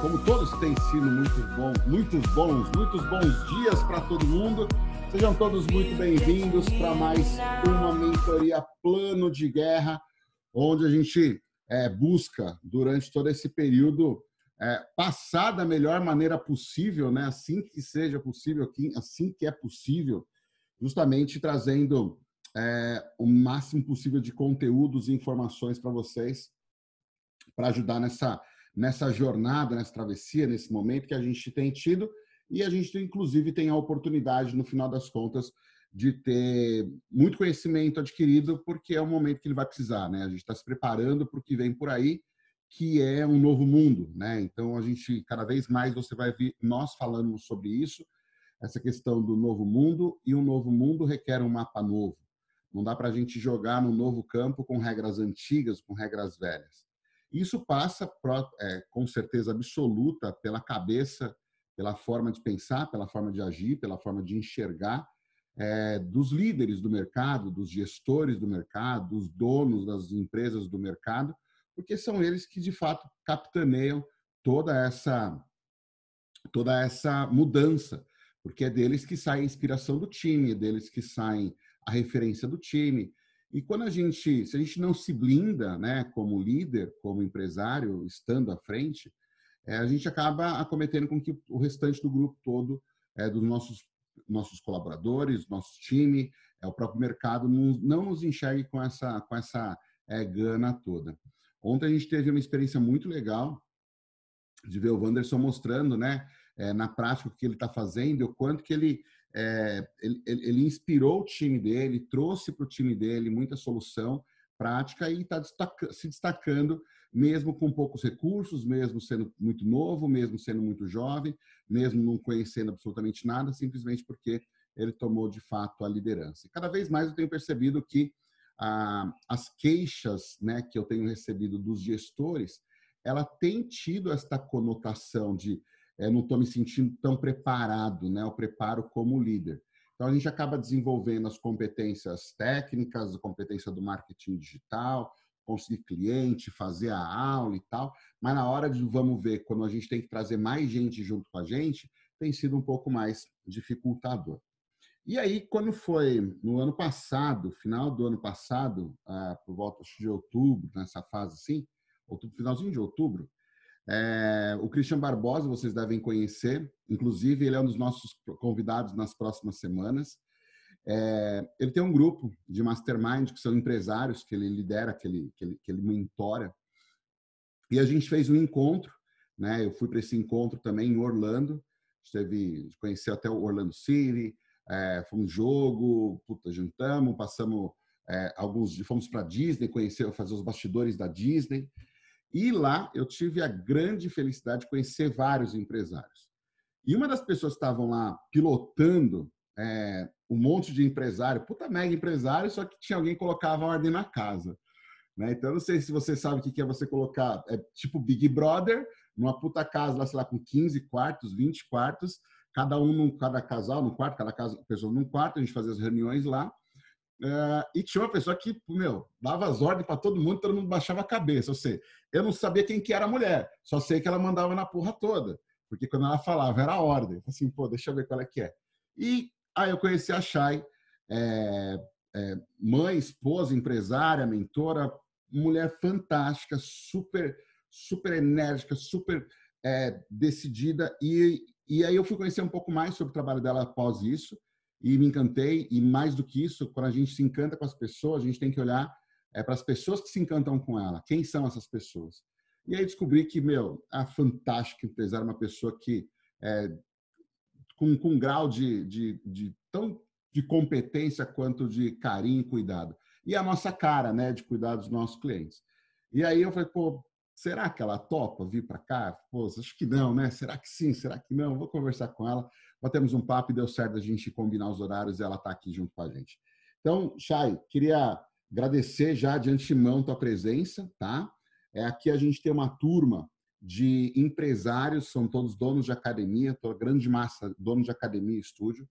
Como todos têm sido muito bom, muitos bons, muitos bons dias para todo mundo. Sejam todos muito bem-vindos para mais uma mentoria plano de guerra, onde a gente é, busca durante todo esse período é, passar da melhor maneira possível, né? Assim que seja possível, assim que é possível, justamente trazendo é, o máximo possível de conteúdos e informações para vocês para ajudar nessa, nessa jornada, nessa travessia, nesse momento que a gente tem tido. E a gente, inclusive, tem a oportunidade, no final das contas, de ter muito conhecimento adquirido, porque é o momento que ele vai precisar. Né? A gente está se preparando para o que vem por aí, que é um novo mundo. Né? Então, a gente, cada vez mais, você vai ver nós falando sobre isso, essa questão do novo mundo, e um novo mundo requer um mapa novo. Não dá para a gente jogar no novo campo com regras antigas, com regras velhas. Isso passa, é, com certeza absoluta, pela cabeça, pela forma de pensar, pela forma de agir, pela forma de enxergar é, dos líderes do mercado, dos gestores do mercado, dos donos das empresas do mercado, porque são eles que de fato capitaneiam toda essa toda essa mudança, porque é deles que sai a inspiração do time, é deles que sai a referência do time, e quando a gente, se a gente não se blinda, né, como líder, como empresário, estando à frente, é, a gente acaba acometendo com que o restante do grupo todo, é, dos nossos nossos colaboradores, nosso time, é o próprio mercado não, não nos enxergue com essa com essa é, gana toda. Ontem a gente teve uma experiência muito legal de ver o Wanderson mostrando, né, é, na prática o que ele está fazendo, o quanto que ele é, ele, ele, inspirou o time dele, trouxe para o time dele muita solução prática e está destaca, se destacando, mesmo com poucos recursos, mesmo sendo muito novo, mesmo sendo muito jovem, mesmo não conhecendo absolutamente nada, simplesmente porque ele tomou de fato a liderança. E cada vez mais eu tenho percebido que ah, as queixas né, que eu tenho recebido dos gestores, ela tem tido esta conotação de é, não estou me sentindo tão preparado, né? O preparo como líder. Então a gente acaba desenvolvendo as competências técnicas, a competência do marketing digital, conseguir cliente, fazer a aula e tal, mas na hora de vamos ver quando a gente tem que trazer mais gente junto com a gente, tem sido um pouco mais dificultador. E aí, quando foi no ano passado, final do ano passado, ah, por volta de outubro, nessa fase assim, outubro, finalzinho de outubro, é, o Christian Barbosa, vocês devem conhecer, inclusive ele é um dos nossos convidados nas próximas semanas. É, ele tem um grupo de mastermind, que são empresários, que ele lidera, que ele, que ele, que ele mentora. E a gente fez um encontro, né? Eu fui para esse encontro também em Orlando, teve, conheceu até o Orlando City, é, foi um jogo, puta, jantamos, passamos é, alguns, fomos para Disney, conhecer, fazer os bastidores da Disney. E lá eu tive a grande felicidade de conhecer vários empresários. E uma das pessoas que estavam lá pilotando é, um monte de empresário, puta mega empresário, só que tinha alguém que colocava ordem na casa. Né? Então, não sei se você sabe o que é você colocar, é tipo Big Brother, numa puta casa lá, sei lá, com 15 quartos, 20 quartos, cada um, num, cada casal num quarto, cada casa, pessoa num quarto, a gente fazia as reuniões lá. Uh, e tinha uma pessoa que, meu, dava as ordens para todo mundo, todo mundo baixava a cabeça. Ou seja, eu não sabia quem que era a mulher, só sei que ela mandava na porra toda. Porque quando ela falava, era a ordem. Assim, pô, deixa eu ver qual é que é. E aí eu conheci a Chay, é, é, mãe, esposa, empresária, mentora, mulher fantástica, super, super enérgica, super é, decidida. E, e aí eu fui conhecer um pouco mais sobre o trabalho dela após isso e me encantei. E mais do que isso, quando a gente se encanta com as pessoas, a gente tem que olhar é, para as pessoas que se encantam com ela. Quem são essas pessoas? E aí descobri que, meu, a fantástica empresária, uma pessoa que é, com, com um grau de, de, de tão de competência quanto de carinho e cuidado. E a nossa cara, né, de cuidar dos nossos clientes. E aí eu falei, pô, será que ela topa vir para cá? Pô, acho que não, né? Será que sim? Será que não? Vou conversar com ela batemos um papo e deu certo a gente combinar os horários e ela está aqui junto com a gente. Então, Chay, queria agradecer já de antemão tua presença, tá? É, aqui a gente tem uma turma de empresários, são todos donos de academia, toda grande massa donos de academia e estúdio.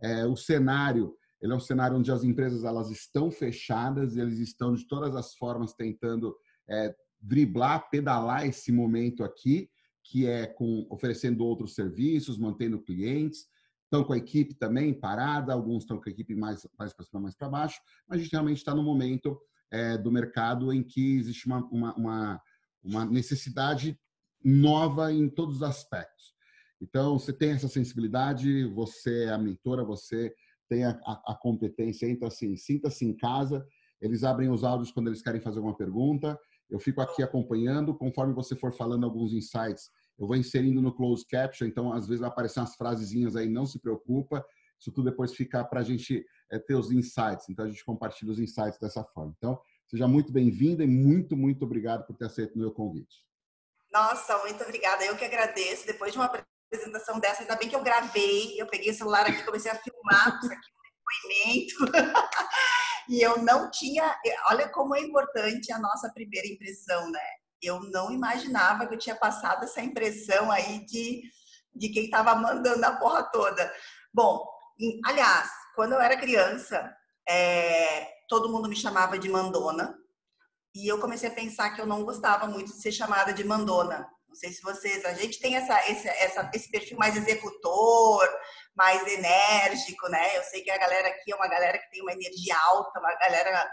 É, o cenário, ele é um cenário onde as empresas elas estão fechadas, eles estão de todas as formas tentando é, driblar, pedalar esse momento aqui, que é com oferecendo outros serviços, mantendo clientes, estão com a equipe também parada, alguns estão com a equipe mais, mais para cima, mais para baixo, mas a gente realmente está no momento é, do mercado em que existe uma, uma, uma, uma necessidade nova em todos os aspectos. Então, você tem essa sensibilidade, você é a mentora, você tem a, a, a competência, então assim, sinta-se em casa, eles abrem os áudios quando eles querem fazer alguma pergunta, eu fico aqui acompanhando, conforme você for falando alguns insights, eu vou inserindo no closed caption, então às vezes vai aparecer umas frasezinhas aí, não se preocupa, isso tudo depois fica para a gente é, ter os insights, então a gente compartilha os insights dessa forma. Então, seja muito bem-vinda e muito, muito obrigado por ter aceito o meu convite. Nossa, muito obrigada. Eu que agradeço. Depois de uma apresentação dessa, ainda bem que eu gravei, eu peguei o celular aqui, comecei a filmar isso aqui um depoimento. e eu não tinha, olha como é importante a nossa primeira impressão, né? Eu não imaginava que eu tinha passado essa impressão aí de, de quem estava mandando a porra toda. Bom, aliás, quando eu era criança, é, todo mundo me chamava de mandona. E eu comecei a pensar que eu não gostava muito de ser chamada de mandona. Não sei se vocês, a gente tem essa, esse, essa, esse perfil mais executor, mais enérgico, né? Eu sei que a galera aqui é uma galera que tem uma energia alta, uma galera.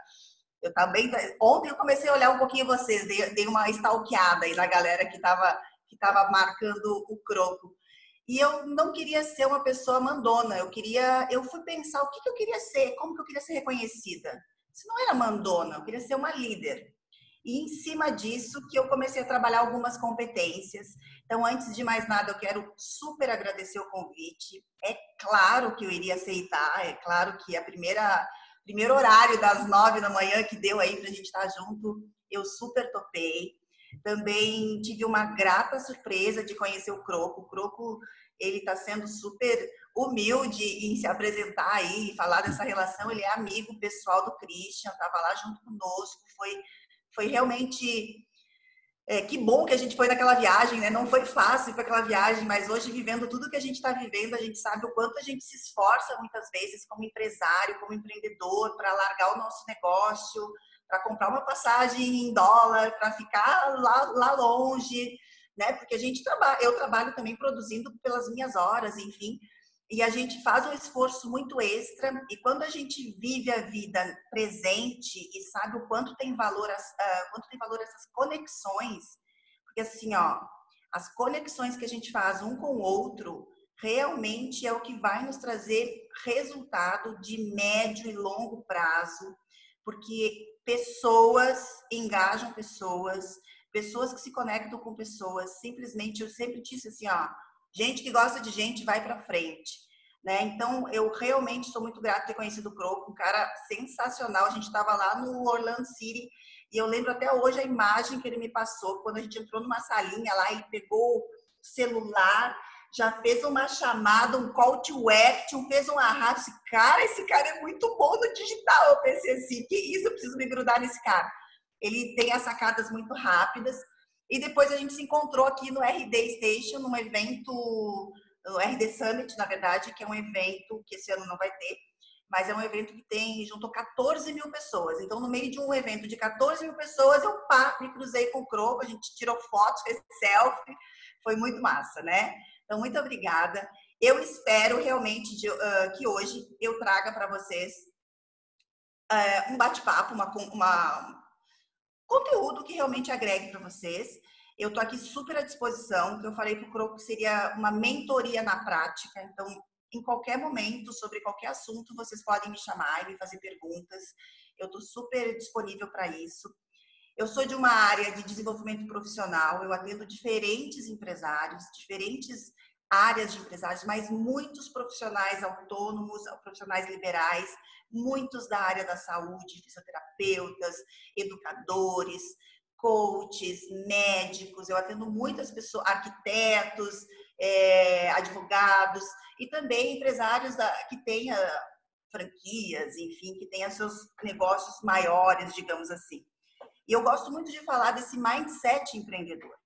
Eu também. Ontem eu comecei a olhar um pouquinho vocês, dei, dei uma stalkeada aí na galera que estava que tava marcando o croco. E eu não queria ser uma pessoa mandona, eu queria, eu fui pensar o que, que eu queria ser, como que eu queria ser reconhecida. Se não era mandona, eu queria ser uma líder. E em cima disso que eu comecei a trabalhar algumas competências. Então, antes de mais nada, eu quero super agradecer o convite. É claro que eu iria aceitar, é claro que a primeira primeiro horário das nove da manhã que deu aí para a gente estar junto, eu super topei. Também tive uma grata surpresa de conhecer o Croco. O Croco, ele está sendo super humilde em se apresentar aí, falar dessa relação. Ele é amigo pessoal do Christian, estava lá junto conosco. Foi foi realmente é, que bom que a gente foi naquela viagem, né? Não foi fácil para aquela viagem, mas hoje vivendo tudo que a gente está vivendo, a gente sabe o quanto a gente se esforça muitas vezes como empresário, como empreendedor, para largar o nosso negócio, para comprar uma passagem em dólar, para ficar lá, lá longe, né? Porque a gente trabalha, eu trabalho também produzindo pelas minhas horas, enfim e a gente faz um esforço muito extra e quando a gente vive a vida presente e sabe o quanto tem valor uh, quanto tem valor essas conexões porque assim ó as conexões que a gente faz um com o outro realmente é o que vai nos trazer resultado de médio e longo prazo porque pessoas engajam pessoas pessoas que se conectam com pessoas simplesmente eu sempre disse assim ó Gente que gosta de gente vai para frente. Né? Então, eu realmente sou muito grata de ter conhecido o Croco, um cara sensacional. A gente estava lá no Orlando City e eu lembro até hoje a imagem que ele me passou. Quando a gente entrou numa salinha lá, ele pegou o celular, já fez uma chamada, um call to action, fez um arrasto. Cara, esse cara é muito bom no digital. Eu pensei assim, que isso, eu preciso me grudar nesse cara. Ele tem as sacadas muito rápidas. E depois a gente se encontrou aqui no RD Station, num evento, no RD Summit, na verdade, que é um evento que esse ano não vai ter, mas é um evento que tem, juntou 14 mil pessoas. Então, no meio de um evento de 14 mil pessoas, eu pá, me cruzei com o Croco, a gente tirou fotos, fez selfie, foi muito massa, né? Então, muito obrigada. Eu espero realmente de, uh, que hoje eu traga para vocês uh, um bate-papo, uma, uma, conteúdo que realmente agregue para vocês. Eu estou aqui super à disposição, que eu falei para o Croco seria uma mentoria na prática, então em qualquer momento, sobre qualquer assunto, vocês podem me chamar e me fazer perguntas. Eu estou super disponível para isso. Eu sou de uma área de desenvolvimento profissional, eu atendo diferentes empresários, diferentes áreas de empresários, mas muitos profissionais autônomos, profissionais liberais, muitos da área da saúde, fisioterapeutas, educadores, coaches, médicos. Eu atendo muitas pessoas, arquitetos, é, advogados e também empresários da, que tenha franquias, enfim, que tenha seus negócios maiores, digamos assim. E eu gosto muito de falar desse mindset empreendedor.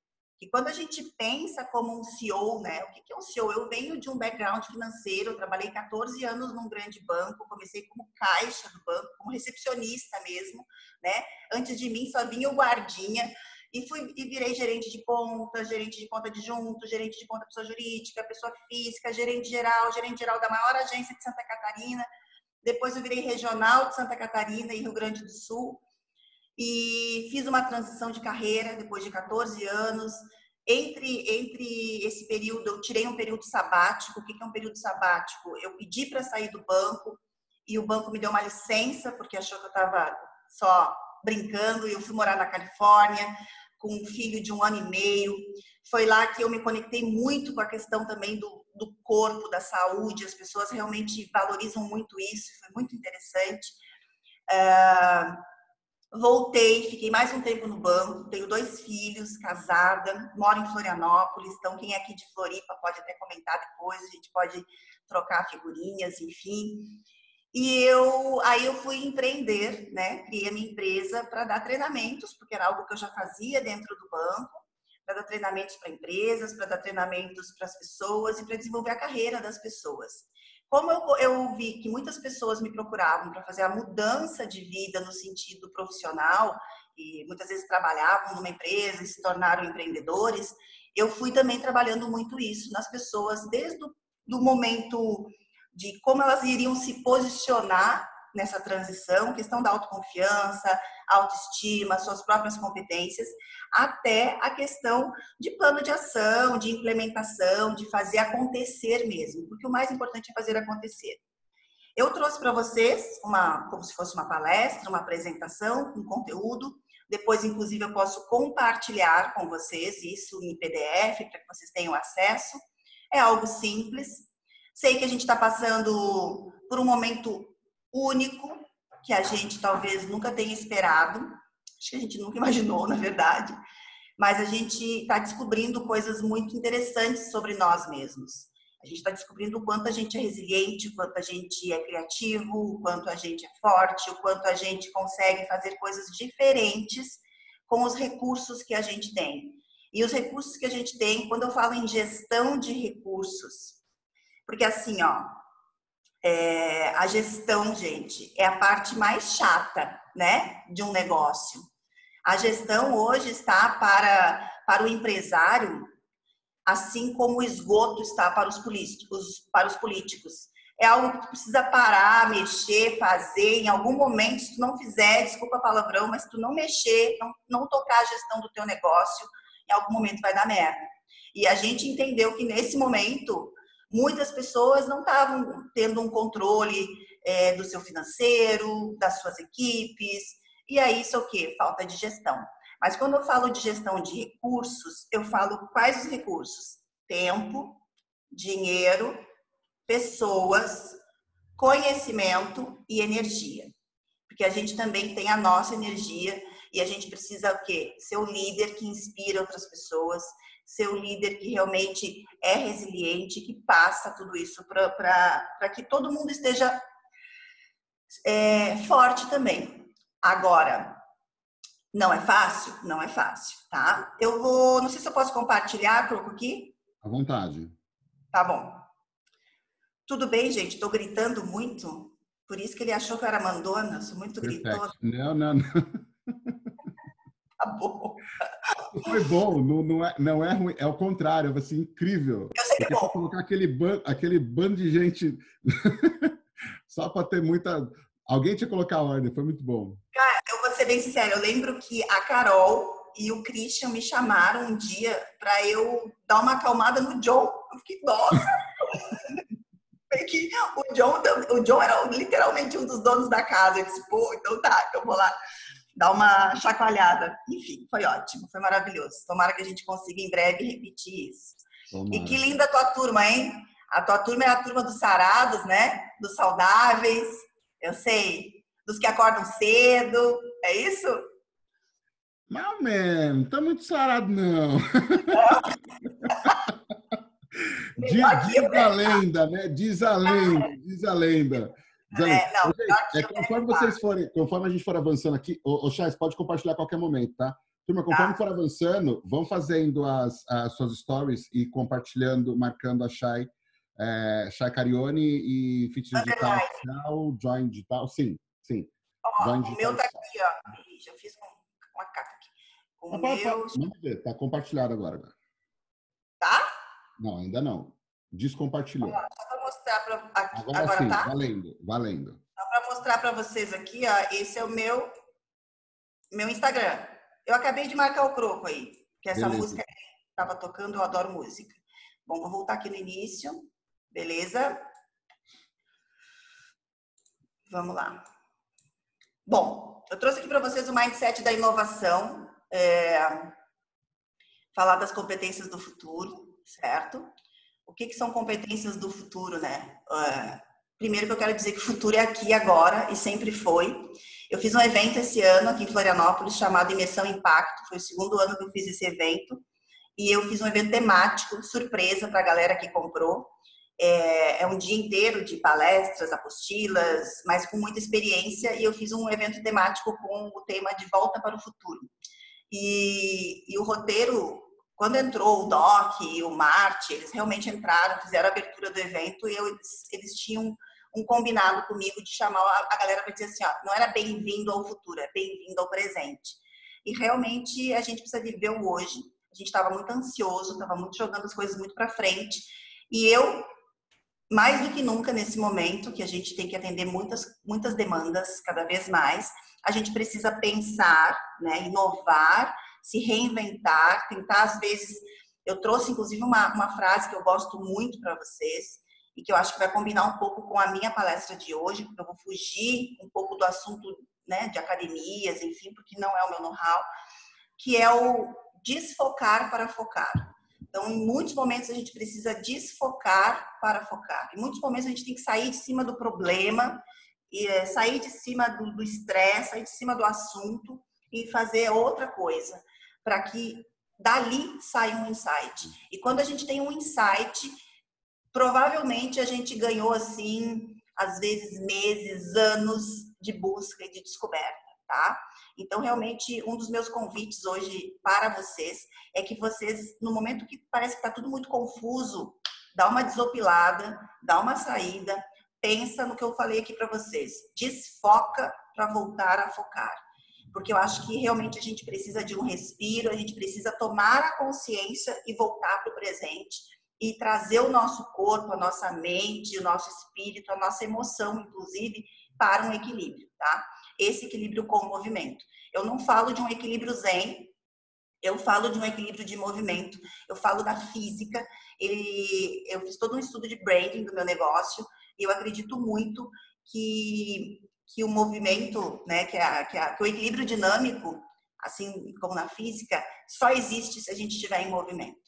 E quando a gente pensa como um CEO, né? O que é um CEO? Eu venho de um background financeiro, trabalhei 14 anos num grande banco, comecei como caixa do banco, como recepcionista mesmo, né? Antes de mim só vinha o guardinha. e fui e virei gerente de conta, gerente de conta adjunto, gerente de conta pessoa jurídica, pessoa física, gerente geral, gerente geral da maior agência de Santa Catarina. Depois eu virei regional de Santa Catarina e Rio Grande do Sul. E fiz uma transição de carreira depois de 14 anos. Entre, entre esse período, eu tirei um período sabático. O que é um período sabático? Eu pedi para sair do banco e o banco me deu uma licença, porque achou que eu estava só brincando. E eu fui morar na Califórnia com um filho de um ano e meio. Foi lá que eu me conectei muito com a questão também do, do corpo, da saúde. As pessoas realmente valorizam muito isso, foi muito interessante. Uh, voltei, fiquei mais um tempo no banco. Tenho dois filhos, casada, moro em Florianópolis. Então, quem é aqui de Floripa pode até comentar depois, a gente pode trocar figurinhas, enfim. E eu aí eu fui empreender, né? Criei a minha empresa para dar treinamentos, porque era algo que eu já fazia dentro do banco, para dar treinamentos para empresas, para dar treinamentos para as pessoas e para desenvolver a carreira das pessoas. Como eu, eu vi que muitas pessoas me procuravam para fazer a mudança de vida no sentido profissional, e muitas vezes trabalhavam numa empresa e se tornaram empreendedores, eu fui também trabalhando muito isso nas pessoas, desde o do momento de como elas iriam se posicionar nessa transição, questão da autoconfiança, autoestima, suas próprias competências, até a questão de plano de ação, de implementação, de fazer acontecer mesmo, porque o mais importante é fazer acontecer. Eu trouxe para vocês uma, como se fosse uma palestra, uma apresentação, um conteúdo. Depois, inclusive, eu posso compartilhar com vocês isso em PDF para que vocês tenham acesso. É algo simples, Sei que a gente está passando por um momento único, que a gente talvez nunca tenha esperado. Acho que a gente nunca imaginou, na verdade. Mas a gente está descobrindo coisas muito interessantes sobre nós mesmos. A gente está descobrindo o quanto a gente é resiliente, o quanto a gente é criativo, o quanto a gente é forte, o quanto a gente consegue fazer coisas diferentes com os recursos que a gente tem. E os recursos que a gente tem, quando eu falo em gestão de recursos, porque assim, ó, é, a gestão, gente, é a parte mais chata, né, de um negócio. A gestão hoje está para, para o empresário, assim como o esgoto está para os políticos, para os políticos. É algo que tu precisa parar, mexer, fazer. Em algum momento, se tu não fizer, desculpa a palavrão, mas se tu não mexer, não, não tocar a gestão do teu negócio, em algum momento vai dar merda. E a gente entendeu que nesse momento muitas pessoas não estavam tendo um controle é, do seu financeiro, das suas equipes, e aí isso é o quê? Falta de gestão. Mas quando eu falo de gestão de recursos, eu falo quais os recursos? Tempo, dinheiro, pessoas, conhecimento e energia. Porque a gente também tem a nossa energia e a gente precisa o quê? Ser o líder que inspira outras pessoas, ser o líder que realmente é resiliente, que passa tudo isso para que todo mundo esteja é, forte também. Agora, não é fácil? Não é fácil, tá? Eu vou, não sei se eu posso compartilhar, coloco aqui. À vontade. Tá bom. Tudo bem, gente? Estou gritando muito. Por isso que ele achou que eu era mandona, sou muito gritona. Não, não, não. Tá bom. Foi bom, não, não, é, não é ruim, é o contrário, vai ser incrível. Eu sei que é bom. colocar aquele, ban, aquele bando de gente só para ter muita. Alguém tinha que colocar a ordem, foi muito bom. Cara, eu vou ser bem sincera, eu lembro que a Carol e o Christian me chamaram um dia para eu dar uma acalmada no John. Eu fiquei, nossa! que o John, o John era literalmente um dos donos da casa. Eu disse, pô, então tá, então eu vou lá dar uma chacoalhada. Enfim, foi ótimo, foi maravilhoso. Tomara que a gente consiga em breve repetir isso. Tomara. E que linda a tua turma, hein? A tua turma é a turma dos sarados, né? Dos saudáveis, eu sei. Dos que acordam cedo, é isso? Não, man, não tá muito sarado, não. diz, diz a lenda, né? Diz a lenda, diz a lenda. É, não, é, conforme vocês forem, conforme a gente for avançando aqui, o, o Chais, pode compartilhar a qualquer momento, tá? Turma, conforme tá. for avançando, vão fazendo as, as suas stories e compartilhando, marcando a Chay, é, Chay Carione e Fit Digital, digital, Join Digital, sim, sim. Ó, Join o digital, meu tá aqui, ó. Já fiz uma capa aqui. O tá, meu... Ver, tá compartilhado agora. Tá? Não, ainda não. Descompartilhou. Ó, só para mostrar para agora, agora sim, tá? valendo, valendo. Só para mostrar para vocês aqui, ó, esse é o meu meu Instagram. Eu acabei de marcar o croco aí, que essa Beleza. música estava tocando, eu adoro música. Bom, vou voltar aqui no início. Beleza? Vamos lá. Bom, eu trouxe aqui para vocês o mindset da inovação, é, falar das competências do futuro, certo? O que, que são competências do futuro, né? É, primeiro que eu quero dizer que o futuro é aqui agora e sempre foi. Eu fiz um evento esse ano aqui em Florianópolis chamado Imersão Impacto, foi o segundo ano que eu fiz esse evento. E eu fiz um evento temático, surpresa para a galera que comprou. É, é, um dia inteiro de palestras, apostilas, mas com muita experiência. E eu fiz um evento temático com o tema de volta para o futuro. E, e o roteiro, quando entrou o Doc e o Marte, eles realmente entraram, fizeram a abertura do evento e eu, eles, eles tinham um combinado comigo de chamar a, galera para dizer assim, ó, não era bem-vindo ao futuro, é bem-vindo ao presente. E realmente a gente precisa viver o hoje. A gente estava muito ansioso, estava muito jogando as coisas muito para frente. E eu mais do que nunca nesse momento que a gente tem que atender muitas, muitas demandas cada vez mais, a gente precisa pensar, né, inovar, se reinventar, tentar às vezes. Eu trouxe inclusive uma, uma frase que eu gosto muito para vocês e que eu acho que vai combinar um pouco com a minha palestra de hoje, porque eu vou fugir um pouco do assunto né, de academias, enfim, porque não é o meu know-how, que é o desfocar para focar. Então, em muitos momentos a gente precisa desfocar para focar. Em muitos momentos a gente tem que sair de cima do problema, e é, sair de cima do estresse, sair de cima do assunto e fazer outra coisa, para que dali saia um insight. E quando a gente tem um insight, provavelmente a gente ganhou assim, às vezes meses, anos de busca e de descoberta tá? Então, realmente, um dos meus convites hoje para vocês é que vocês, no momento que parece que está tudo muito confuso, dá uma desopilada, dá uma saída, pensa no que eu falei aqui para vocês, desfoca para voltar a focar. Porque eu acho que realmente a gente precisa de um respiro, a gente precisa tomar a consciência e voltar para o presente e trazer o nosso corpo, a nossa mente, o nosso espírito, a nossa emoção, inclusive, para um equilíbrio, tá? esse equilíbrio com o movimento. Eu não falo de um equilíbrio zen, eu falo de um equilíbrio de movimento, eu falo da física. Ele, eu fiz todo um estudo de branding do meu negócio e eu acredito muito que, que o movimento, né, que, a, que, a, que o equilíbrio dinâmico, assim como na física, só existe se a gente estiver em movimento.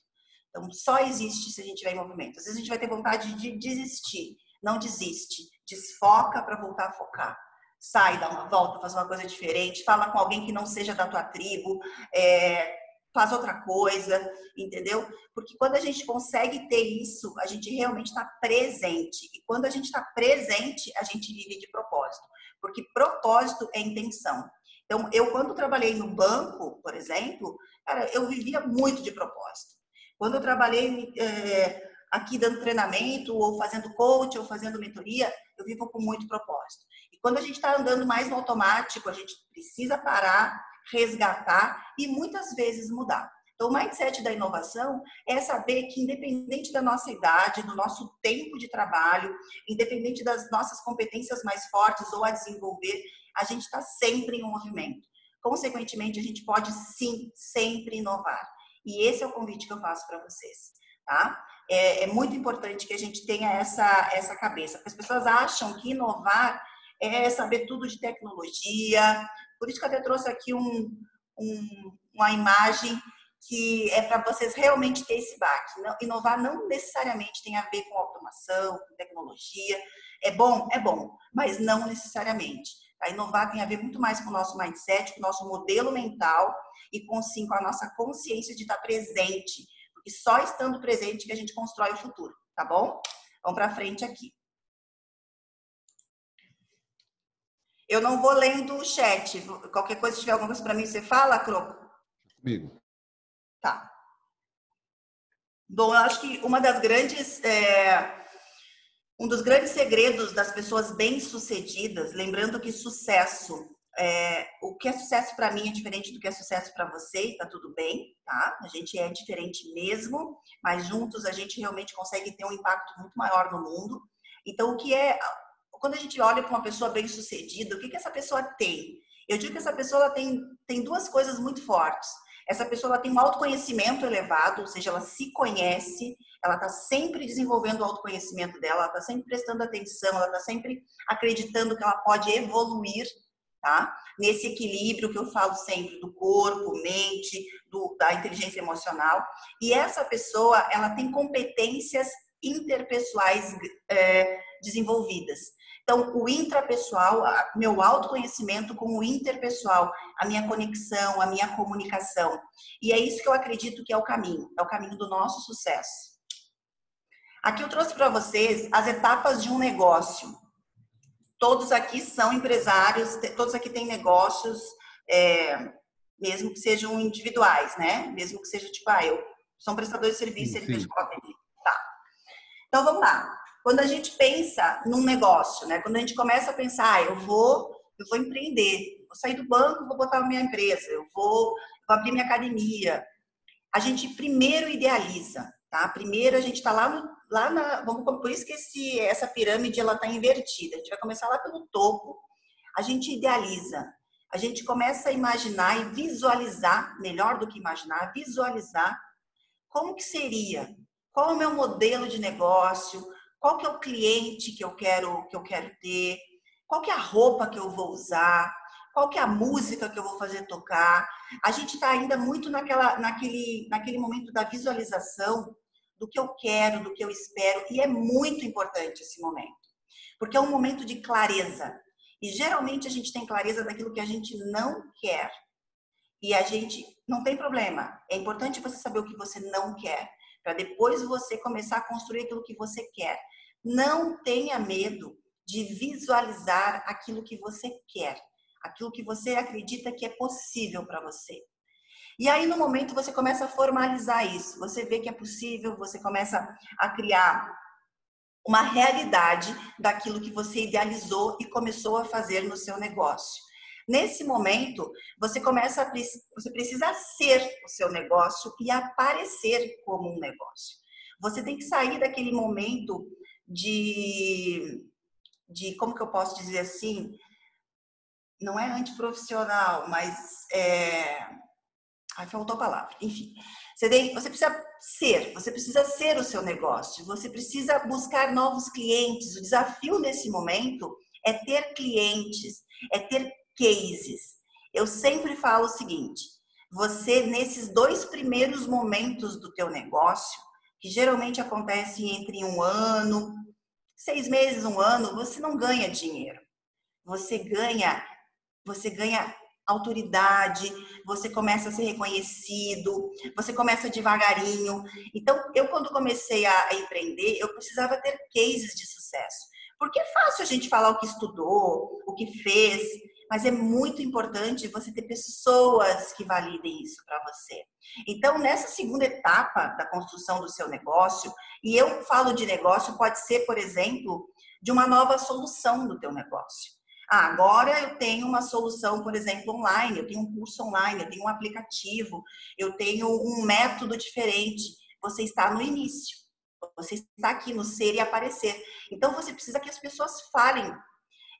Então, só existe se a gente estiver em movimento. Às vezes a gente vai ter vontade de desistir. Não desiste. Desfoca para voltar a focar sai, dá uma volta, faz uma coisa diferente, fala com alguém que não seja da tua tribo, é, faz outra coisa, entendeu? Porque quando a gente consegue ter isso, a gente realmente está presente. E quando a gente está presente, a gente vive de propósito. Porque propósito é intenção. Então, eu quando trabalhei no banco, por exemplo, cara, eu vivia muito de propósito. Quando eu trabalhei é, aqui dando treinamento, ou fazendo coach, ou fazendo mentoria, eu vivo com muito propósito. Quando a gente está andando mais no automático, a gente precisa parar, resgatar e muitas vezes mudar. Então, o mindset da inovação é saber que, independente da nossa idade, do nosso tempo de trabalho, independente das nossas competências mais fortes ou a desenvolver, a gente está sempre em um movimento. Consequentemente, a gente pode sim sempre inovar. E esse é o convite que eu faço para vocês, tá? É, é, muito importante que a gente tenha essa, essa cabeça, porque as pessoas acham que inovar é saber tudo de tecnologia. Por isso que eu até trouxe aqui um, um, uma imagem que é para vocês realmente ter esse baque. Não, inovar não necessariamente tem a ver com automação, com tecnologia. É bom? É bom, mas não necessariamente. A inovar tem a ver muito mais com o nosso mindset, com o nosso modelo mental e com, sim, com a nossa consciência de estar presente. Porque só estando presente que a gente constrói o futuro, tá bom? Vamos para frente aqui. Eu não vou lendo o chat. Qualquer coisa, se tiver alguma coisa para mim, você fala, Croco? Comigo. Tá. Bom, eu acho que uma das grandes. É, um dos grandes segredos das pessoas bem-sucedidas, lembrando que sucesso é, o que é sucesso para mim é diferente do que é sucesso para você, e tá tudo bem, tá? A gente é diferente mesmo, mas juntos a gente realmente consegue ter um impacto muito maior no mundo. Então, o que é. Quando a gente olha para uma pessoa bem-sucedida, o que, que essa pessoa tem? Eu digo que essa pessoa tem, tem duas coisas muito fortes. Essa pessoa tem um autoconhecimento elevado, ou seja, ela se conhece, ela está sempre desenvolvendo o autoconhecimento dela, ela está sempre prestando atenção, ela está sempre acreditando que ela pode evoluir tá? Nesse equilíbrio que eu falo sempre do corpo, mente, do, da inteligência emocional. E essa pessoa, ela tem competências interpessoais é, desenvolvidas. Então, o intrapessoal, meu autoconhecimento com o interpessoal, a minha conexão, a minha comunicação. E é isso que eu acredito que é o caminho, é o caminho do nosso sucesso. Aqui eu trouxe para vocês as etapas de um negócio todos aqui são empresários, todos aqui têm negócios, é, mesmo que sejam individuais, né? Mesmo que seja tipo, ah, eu são prestadores de serviço, sim, sim. Tá. Então vamos lá. Quando a gente pensa num negócio, né? Quando a gente começa a pensar, ah, eu vou, eu vou empreender, vou sair do banco, vou botar a minha empresa, eu vou, vou abrir minha academia. A gente primeiro idealiza, tá? Primeiro a gente está lá no lá na, vamos por isso que esse, essa pirâmide ela está invertida. A gente vai começar lá pelo topo. A gente idealiza, a gente começa a imaginar e visualizar, melhor do que imaginar, visualizar como que seria, qual é o meu modelo de negócio, qual que é o cliente que eu quero que eu quero ter, qual que é a roupa que eu vou usar, qual que é a música que eu vou fazer tocar. A gente está ainda muito naquela, naquele, naquele momento da visualização do que eu quero, do que eu espero, e é muito importante esse momento, porque é um momento de clareza. E geralmente a gente tem clareza daquilo que a gente não quer. E a gente não tem problema. É importante você saber o que você não quer, para depois você começar a construir aquilo que você quer. Não tenha medo de visualizar aquilo que você quer, aquilo que você acredita que é possível para você. E aí, no momento, você começa a formalizar isso. Você vê que é possível, você começa a criar uma realidade daquilo que você idealizou e começou a fazer no seu negócio. Nesse momento, você começa a você precisa ser o seu negócio e aparecer como um negócio. Você tem que sair daquele momento de de como que eu posso dizer assim, não é antiprofissional, mas é, Ai, faltou a palavra. Enfim, você, tem, você precisa ser, você precisa ser o seu negócio, você precisa buscar novos clientes. O desafio nesse momento é ter clientes, é ter cases. Eu sempre falo o seguinte: você nesses dois primeiros momentos do teu negócio, que geralmente acontece entre um ano, seis meses, um ano, você não ganha dinheiro. Você ganha, você ganha autoridade, você começa a ser reconhecido, você começa devagarinho. Então, eu quando comecei a, empreender, eu precisava ter cases de sucesso. Porque é fácil a gente falar o que estudou, o que fez, mas é muito importante você ter pessoas que validem isso para você. Então, nessa segunda etapa da construção do seu negócio, e eu falo de negócio, pode ser, por exemplo, de uma nova solução do teu negócio. Ah, agora eu tenho uma solução, por exemplo, online, eu tenho um curso online, eu tenho um aplicativo, eu tenho um método diferente. Você está no início, você está aqui no ser e aparecer. Então você precisa que as pessoas falem.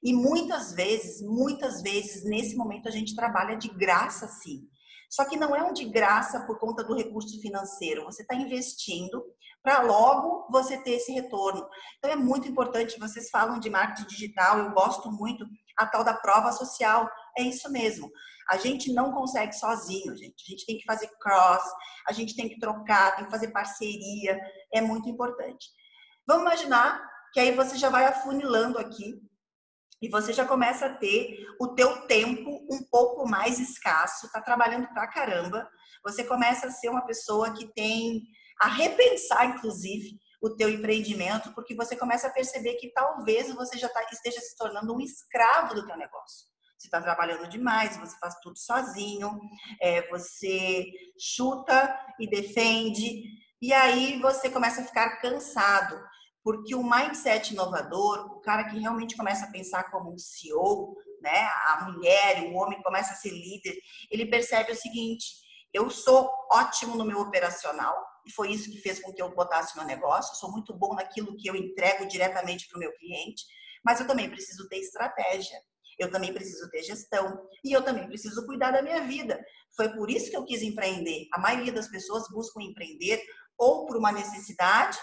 E muitas vezes, muitas vezes, nesse momento a gente trabalha de graça, sim. Só que não é um de graça por conta do recurso financeiro. Você está investindo para logo você ter esse retorno. Então é muito importante, vocês falam de marketing digital, eu gosto muito, a tal da prova social. É isso mesmo. A gente não consegue sozinho, gente. A gente tem que fazer cross, a gente tem que trocar, tem que fazer parceria, é muito importante. Vamos imaginar que aí você já vai afunilando aqui e você já começa a ter o teu tempo um pouco mais escasso, tá trabalhando pra caramba. Você começa a ser uma pessoa que tem a repensar, inclusive, o teu empreendimento, porque você começa a perceber que talvez você já tá, esteja se tornando um escravo do teu negócio. Você está trabalhando demais, você faz tudo sozinho, é, você chuta e defende, e aí você começa a ficar cansado, porque o mindset inovador, o cara que realmente começa a pensar como um CEO, né, a mulher, o homem começa a ser líder, ele percebe o seguinte: eu sou ótimo no meu operacional, e foi isso que fez com que eu botasse meu negócio. Eu sou muito bom naquilo que eu entrego diretamente para o meu cliente, mas eu também preciso ter estratégia. Eu também preciso ter gestão e eu também preciso cuidar da minha vida. Foi por isso que eu quis empreender. A maioria das pessoas buscam empreender ou por uma necessidade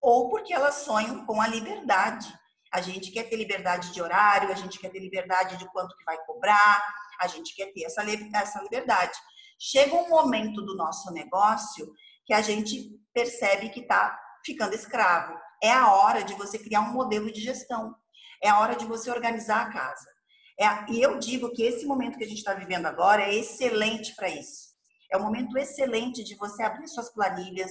ou porque elas sonham com a liberdade. A gente quer ter liberdade de horário, a gente quer ter liberdade de quanto que vai cobrar, a gente quer ter essa, essa liberdade. Chega um momento do nosso negócio que a gente percebe que está ficando escravo. É a hora de você criar um modelo de gestão. É a hora de você organizar a casa. É, e eu digo que esse momento que a gente está vivendo agora é excelente para isso. É um momento excelente de você abrir suas planilhas,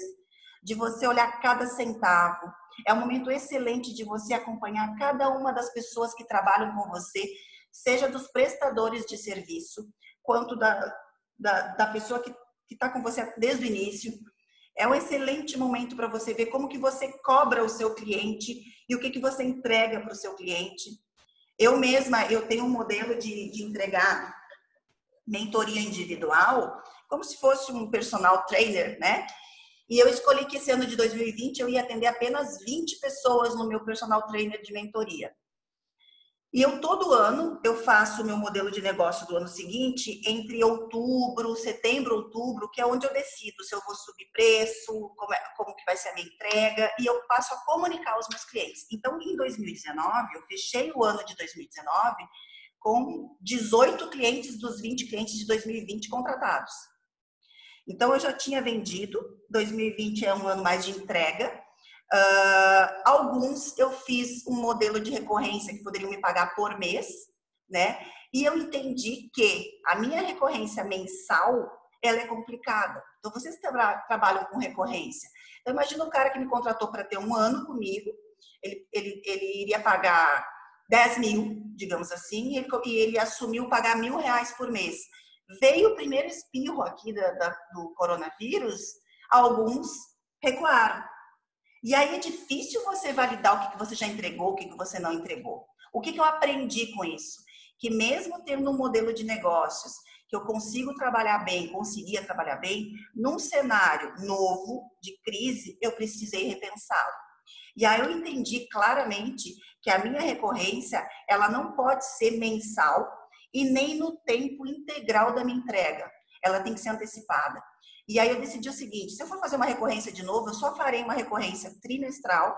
de você olhar cada centavo. É um momento excelente de você acompanhar cada uma das pessoas que trabalham com você, seja dos prestadores de serviço, quanto da, da, da pessoa que está com você desde o início. É um excelente momento para você ver como que você cobra o seu cliente e o que, que você entrega para o seu cliente. Eu mesma, eu tenho um modelo de, de entregar mentoria individual, como se fosse um personal trainer, né? E eu escolhi que esse ano de 2020 eu ia atender apenas 20 pessoas no meu personal trainer de mentoria. E eu todo ano eu faço o meu modelo de negócio do ano seguinte entre outubro, setembro, outubro, que é onde eu decido se eu vou subir preço, como, é, como que vai ser a minha entrega, e eu passo a comunicar aos meus clientes. Então, em 2019, eu fechei o ano de 2019 com 18 clientes dos 20 clientes de 2020 contratados. Então, eu já tinha vendido, 2020 é um ano mais de entrega, Uh, alguns eu fiz um modelo de recorrência que poderiam me pagar por mês, né? E eu entendi que a minha recorrência mensal ela é complicada. Então vocês tra trabalham com recorrência. Então imagina um cara que me contratou para ter um ano comigo, ele, ele, ele iria pagar 10 mil, digamos assim, e ele, e ele assumiu pagar mil reais por mês. Veio o primeiro espirro aqui da, da, do coronavírus, alguns recuaram. E aí é difícil você validar o que, você já entregou, o que, você não entregou. O que, que eu aprendi com isso? Que mesmo tendo um modelo de negócios que eu consigo trabalhar bem, conseguia trabalhar bem, num cenário novo de crise, eu precisei repensá-lo. E aí eu entendi claramente que a minha recorrência, ela não pode ser mensal e nem no tempo integral da minha entrega. Ela tem que ser antecipada. E aí eu decidi o seguinte: se eu for fazer uma recorrência de novo, eu só farei uma recorrência trimestral,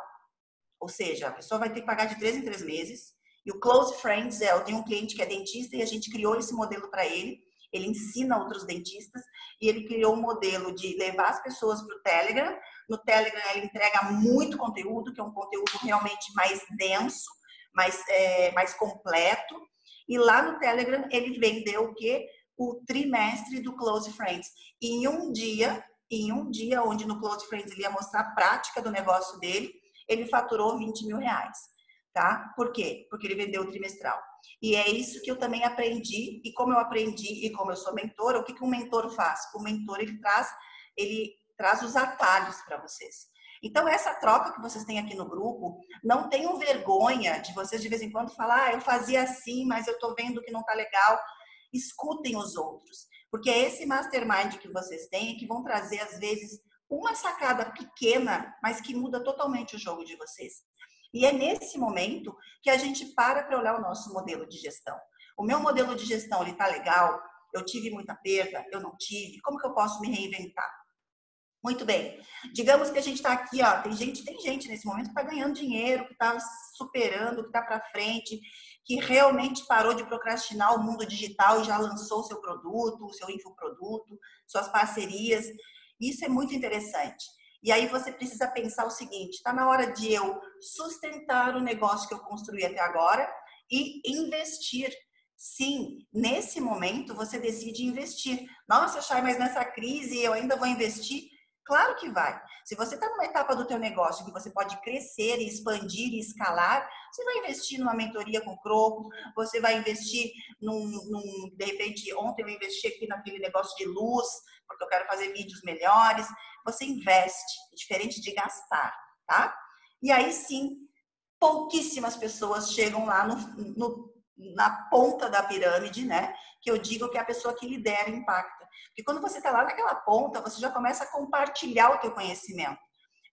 ou seja, a pessoa vai ter que pagar de três em três meses. E o Close Friends, é, eu tenho um cliente que é dentista e a gente criou esse modelo para ele. Ele ensina outros dentistas e ele criou um modelo de levar as pessoas para o Telegram. No Telegram ele entrega muito conteúdo, que é um conteúdo realmente mais denso, mais, é, mais completo. E lá no Telegram ele vendeu o quê? o trimestre do Close Friends. em um dia, em um dia, onde no Close Friends ele ia mostrar a prática do negócio dele, ele faturou 20 mil reais. Tá? Por quê? Porque ele vendeu o trimestral. E é isso que eu também aprendi, e como eu aprendi, e como eu sou mentora, o que, que um mentor faz? O mentor, ele traz, ele traz os atalhos para vocês. Então, essa troca que vocês têm aqui no grupo, não tenham vergonha de vocês de vez em quando falar, ah, eu fazia assim, mas eu tô vendo que não tá legal escutem os outros, porque é esse mastermind que vocês têm que vão trazer, às vezes, uma sacada pequena, mas que muda totalmente o jogo de vocês. E é nesse momento que a gente para para olhar o nosso modelo de gestão. O meu modelo de gestão, ele tá legal? Eu tive muita perda? Eu não tive? Como que eu posso me reinventar? Muito bem. Digamos que a gente está aqui, ó, tem gente, tem gente nesse momento que está ganhando dinheiro, que está superando, que está para frente, que realmente parou de procrastinar o mundo digital e já lançou o seu produto, o seu infoproduto, suas parcerias. Isso é muito interessante. E aí você precisa pensar o seguinte: está na hora de eu sustentar o negócio que eu construí até agora e investir. Sim, nesse momento você decide investir. Nossa, Chay, mas nessa crise eu ainda vou investir? Claro que vai. Se você está numa etapa do teu negócio que você pode crescer, expandir e escalar, você vai investir numa mentoria com Croco, você vai investir num, num, de repente, ontem eu investi aqui naquele negócio de luz, porque eu quero fazer vídeos melhores. Você investe, é diferente de gastar, tá? E aí sim, pouquíssimas pessoas chegam lá no, no na ponta da pirâmide, né? Que eu digo que é a pessoa que lidera impacta. Porque quando você está lá naquela ponta, você já começa a compartilhar o teu conhecimento.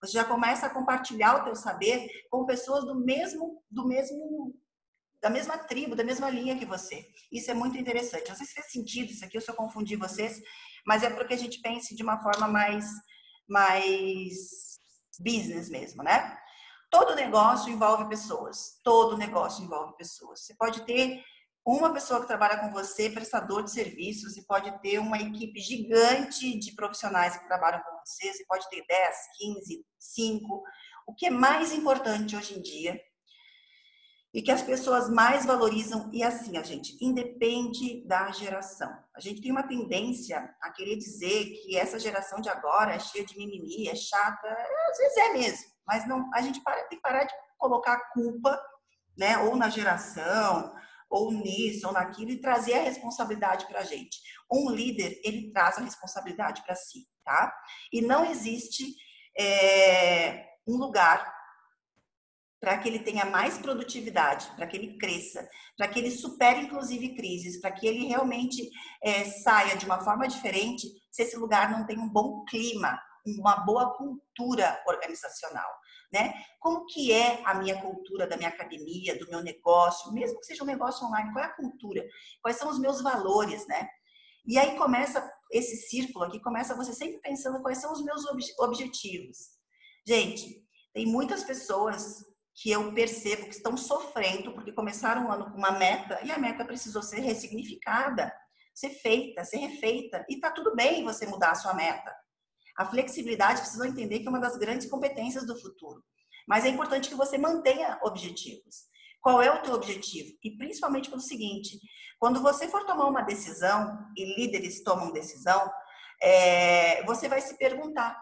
Você já começa a compartilhar o teu saber com pessoas do mesmo, do mesmo, da mesma tribo, da mesma linha que você. Isso é muito interessante. Não sei se fez sentido isso aqui, eu confundi vocês, mas é porque a gente pense de uma forma mais, mais business mesmo, né? Todo negócio envolve pessoas. Todo negócio envolve pessoas. Você pode ter uma pessoa que trabalha com você, prestador de serviços, você pode ter uma equipe gigante de profissionais que trabalham com você, você pode ter 10, 15, 5. O que é mais importante hoje em dia e que as pessoas mais valorizam, e assim, a gente, independe da geração. A gente tem uma tendência a querer dizer que essa geração de agora é cheia de mimimi, é chata, às vezes é mesmo, mas não, a gente tem que parar de colocar a culpa, né, ou na geração, ou nisso, ou naquilo, e trazer a responsabilidade para a gente. Um líder, ele traz a responsabilidade para si, tá? E não existe é, um lugar para que ele tenha mais produtividade, para que ele cresça, para que ele supere inclusive crises, para que ele realmente é, saia de uma forma diferente, se esse lugar não tem um bom clima, uma boa cultura organizacional, né? Como que é a minha cultura da minha academia, do meu negócio, mesmo que seja um negócio online, qual é a cultura? Quais são os meus valores, né? E aí começa esse círculo aqui, começa você sempre pensando quais são os meus ob objetivos. Gente, tem muitas pessoas que eu percebo que estão sofrendo porque começaram o ano com uma meta e a meta precisou ser ressignificada, ser feita, ser refeita. E tá tudo bem você mudar a sua meta. A flexibilidade precisa entender que é uma das grandes competências do futuro. Mas é importante que você mantenha objetivos. Qual é o teu objetivo? E principalmente pelo seguinte, quando você for tomar uma decisão, e líderes tomam decisão, é, você vai se perguntar,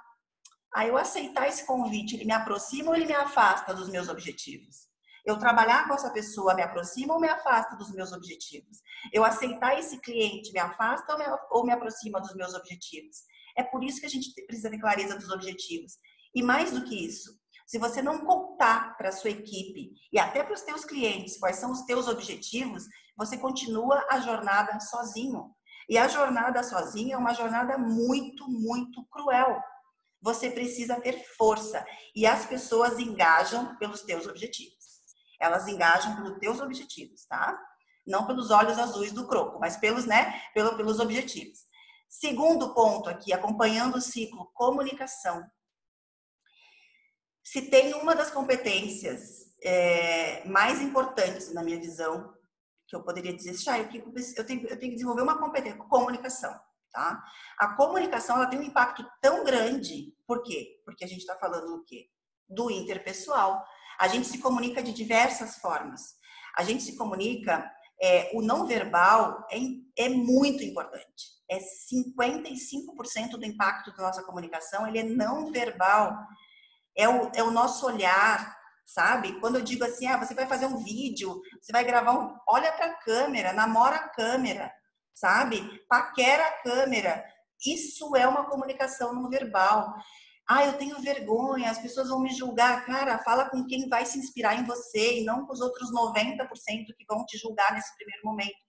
a eu aceitar esse convite, ele me aproxima ou ele me afasta dos meus objetivos? Eu trabalhar com essa pessoa me aproxima ou me afasta dos meus objetivos? Eu aceitar esse cliente me afasta ou me, ou me aproxima dos meus objetivos? É por isso que a gente precisa ter clareza dos objetivos. E mais do que isso, se você não contar para a sua equipe e até para os teus clientes quais são os teus objetivos, você continua a jornada sozinho. E a jornada sozinha é uma jornada muito, muito cruel você precisa ter força. E as pessoas engajam pelos teus objetivos. Elas engajam pelos teus objetivos, tá? Não pelos olhos azuis do croco, mas pelos, né, pelo, pelos objetivos. Segundo ponto aqui, acompanhando o ciclo comunicação. Se tem uma das competências é, mais importantes na minha visão, que eu poderia dizer, Chay, eu tenho, eu tenho que desenvolver uma competência, comunicação. Tá? A comunicação ela tem um impacto tão grande, por quê? Porque a gente está falando do quê? Do interpessoal. A gente se comunica de diversas formas. A gente se comunica, é, o não verbal é, é muito importante. É 55% do impacto da nossa comunicação, ele é não verbal. É o, é o nosso olhar, sabe? Quando eu digo assim, ah, você vai fazer um vídeo, você vai gravar um. Olha para a câmera, namora a câmera sabe? Paquera a câmera. Isso é uma comunicação não verbal. Ah, eu tenho vergonha, as pessoas vão me julgar. Cara, fala com quem vai se inspirar em você e não com os outros 90% que vão te julgar nesse primeiro momento.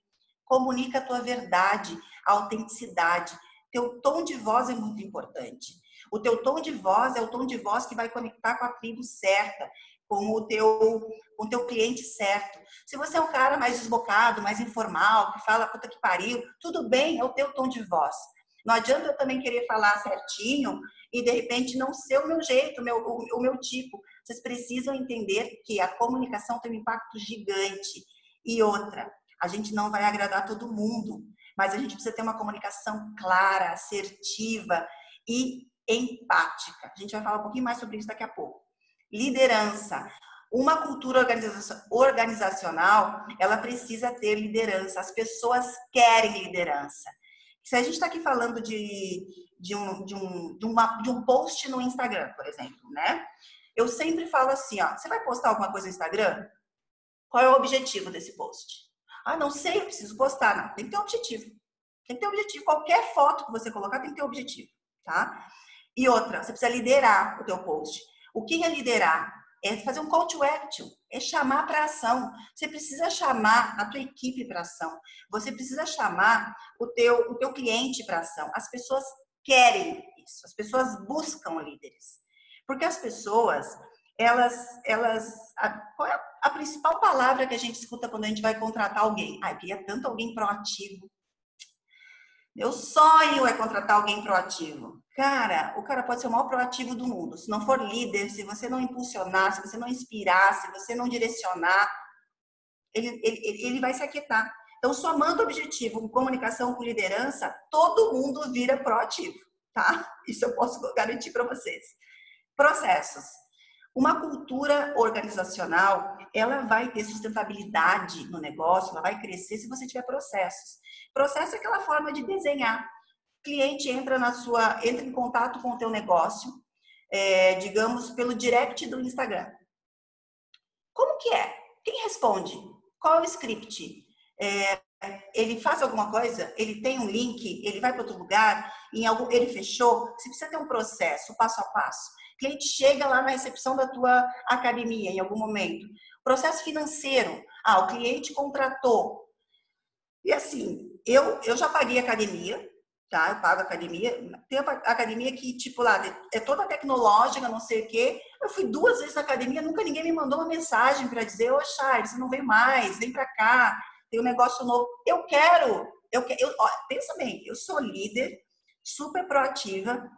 Comunica a tua verdade, a autenticidade. Teu tom de voz é muito importante. O teu tom de voz é o tom de voz que vai conectar com a tribo certa com o teu, com o teu cliente certo. Se você é um cara mais desbocado, mais informal, que fala puta que pariu, tudo bem, é o teu tom de voz. Não adianta eu também querer falar certinho e de repente não ser o meu jeito, o meu, o, o meu tipo. Vocês precisam entender que a comunicação tem um impacto gigante. E outra, a gente não vai agradar todo mundo, mas a gente precisa ter uma comunicação clara, assertiva e empática. A gente vai falar um pouquinho mais sobre isso daqui a pouco. Liderança. Uma cultura organizacional, ela precisa ter liderança. As pessoas querem liderança. Se a gente está aqui falando de, de, um, de, um, de, uma, de um post no Instagram, por exemplo, né? Eu sempre falo assim, ó, você vai postar alguma coisa no Instagram? Qual é o objetivo desse post? Ah, não sei, eu preciso postar. Não, tem que ter um objetivo. Tem que ter um objetivo. Qualquer foto que você colocar tem que ter um objetivo, tá? E outra, você precisa liderar o teu post. O que é liderar? é fazer um call to action, é chamar para ação. Você precisa chamar a tua equipe para ação. Você precisa chamar o teu, o teu cliente para ação. As pessoas querem isso. As pessoas buscam líderes. Porque as pessoas, elas, elas, a, qual é a principal palavra que a gente escuta quando a gente vai contratar alguém? Eu queria tanto alguém proativo. Meu sonho é contratar alguém proativo. Cara, o cara pode ser o maior proativo do mundo. Se não for líder, se você não impulsionar, se você não inspirar, se você não direcionar, ele, ele, ele vai se aquietar. Então, somando objetivo com comunicação com liderança, todo mundo vira proativo, tá? Isso eu posso garantir para vocês. Processos. Uma cultura organizacional, ela vai ter sustentabilidade no negócio, ela vai crescer se você tiver processos. Processo é aquela forma de desenhar cliente entra na sua, entra em contato com o teu negócio, é, digamos, pelo direct do Instagram. Como que é? Quem responde? Qual é o script? É, ele faz alguma coisa? Ele tem um link? Ele vai para outro lugar? Em algum, ele fechou? Você precisa ter um processo, passo a passo. Cliente chega lá na recepção da tua academia em algum momento. Processo financeiro. Ah, o cliente contratou. E assim, eu, eu já paguei academia, tá? Eu pago academia. Tem academia que, tipo, lá, é toda tecnológica, não sei o quê. Eu fui duas vezes na academia, nunca ninguém me mandou uma mensagem para dizer, ô, Chay, você não vem mais, vem para cá, tem um negócio novo. Eu quero, eu eu, ó, pensa bem, eu sou líder, super proativa,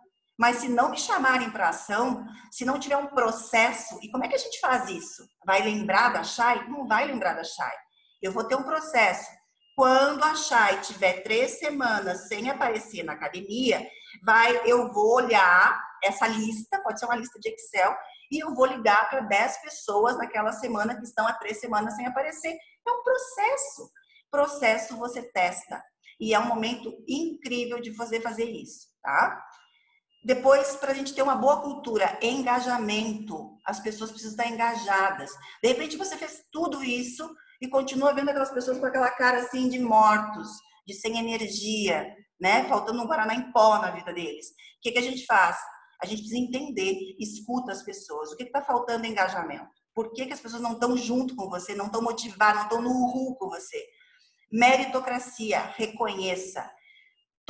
mas se não me chamarem para ação, se não tiver um processo, e como é que a gente faz isso? Vai lembrar da Chay? Não vai lembrar da Chay. Eu vou ter um processo quando a Chay tiver três semanas sem aparecer na academia, vai, eu vou olhar essa lista, pode ser uma lista de Excel, e eu vou ligar para 10 pessoas naquela semana que estão há três semanas sem aparecer. É um processo. Processo você testa. E é um momento incrível de você fazer isso, tá? Depois, para a gente ter uma boa cultura, engajamento. As pessoas precisam estar engajadas. De repente, você fez tudo isso, e continua vendo aquelas pessoas com aquela cara assim de mortos, de sem energia, né? Faltando um guaraná em pó na vida deles. O que, que a gente faz? A gente precisa entender, escuta as pessoas. O que está faltando engajamento? Por que, que as pessoas não estão junto com você, não estão motivadas, não estão no uhul com você? Meritocracia, reconheça.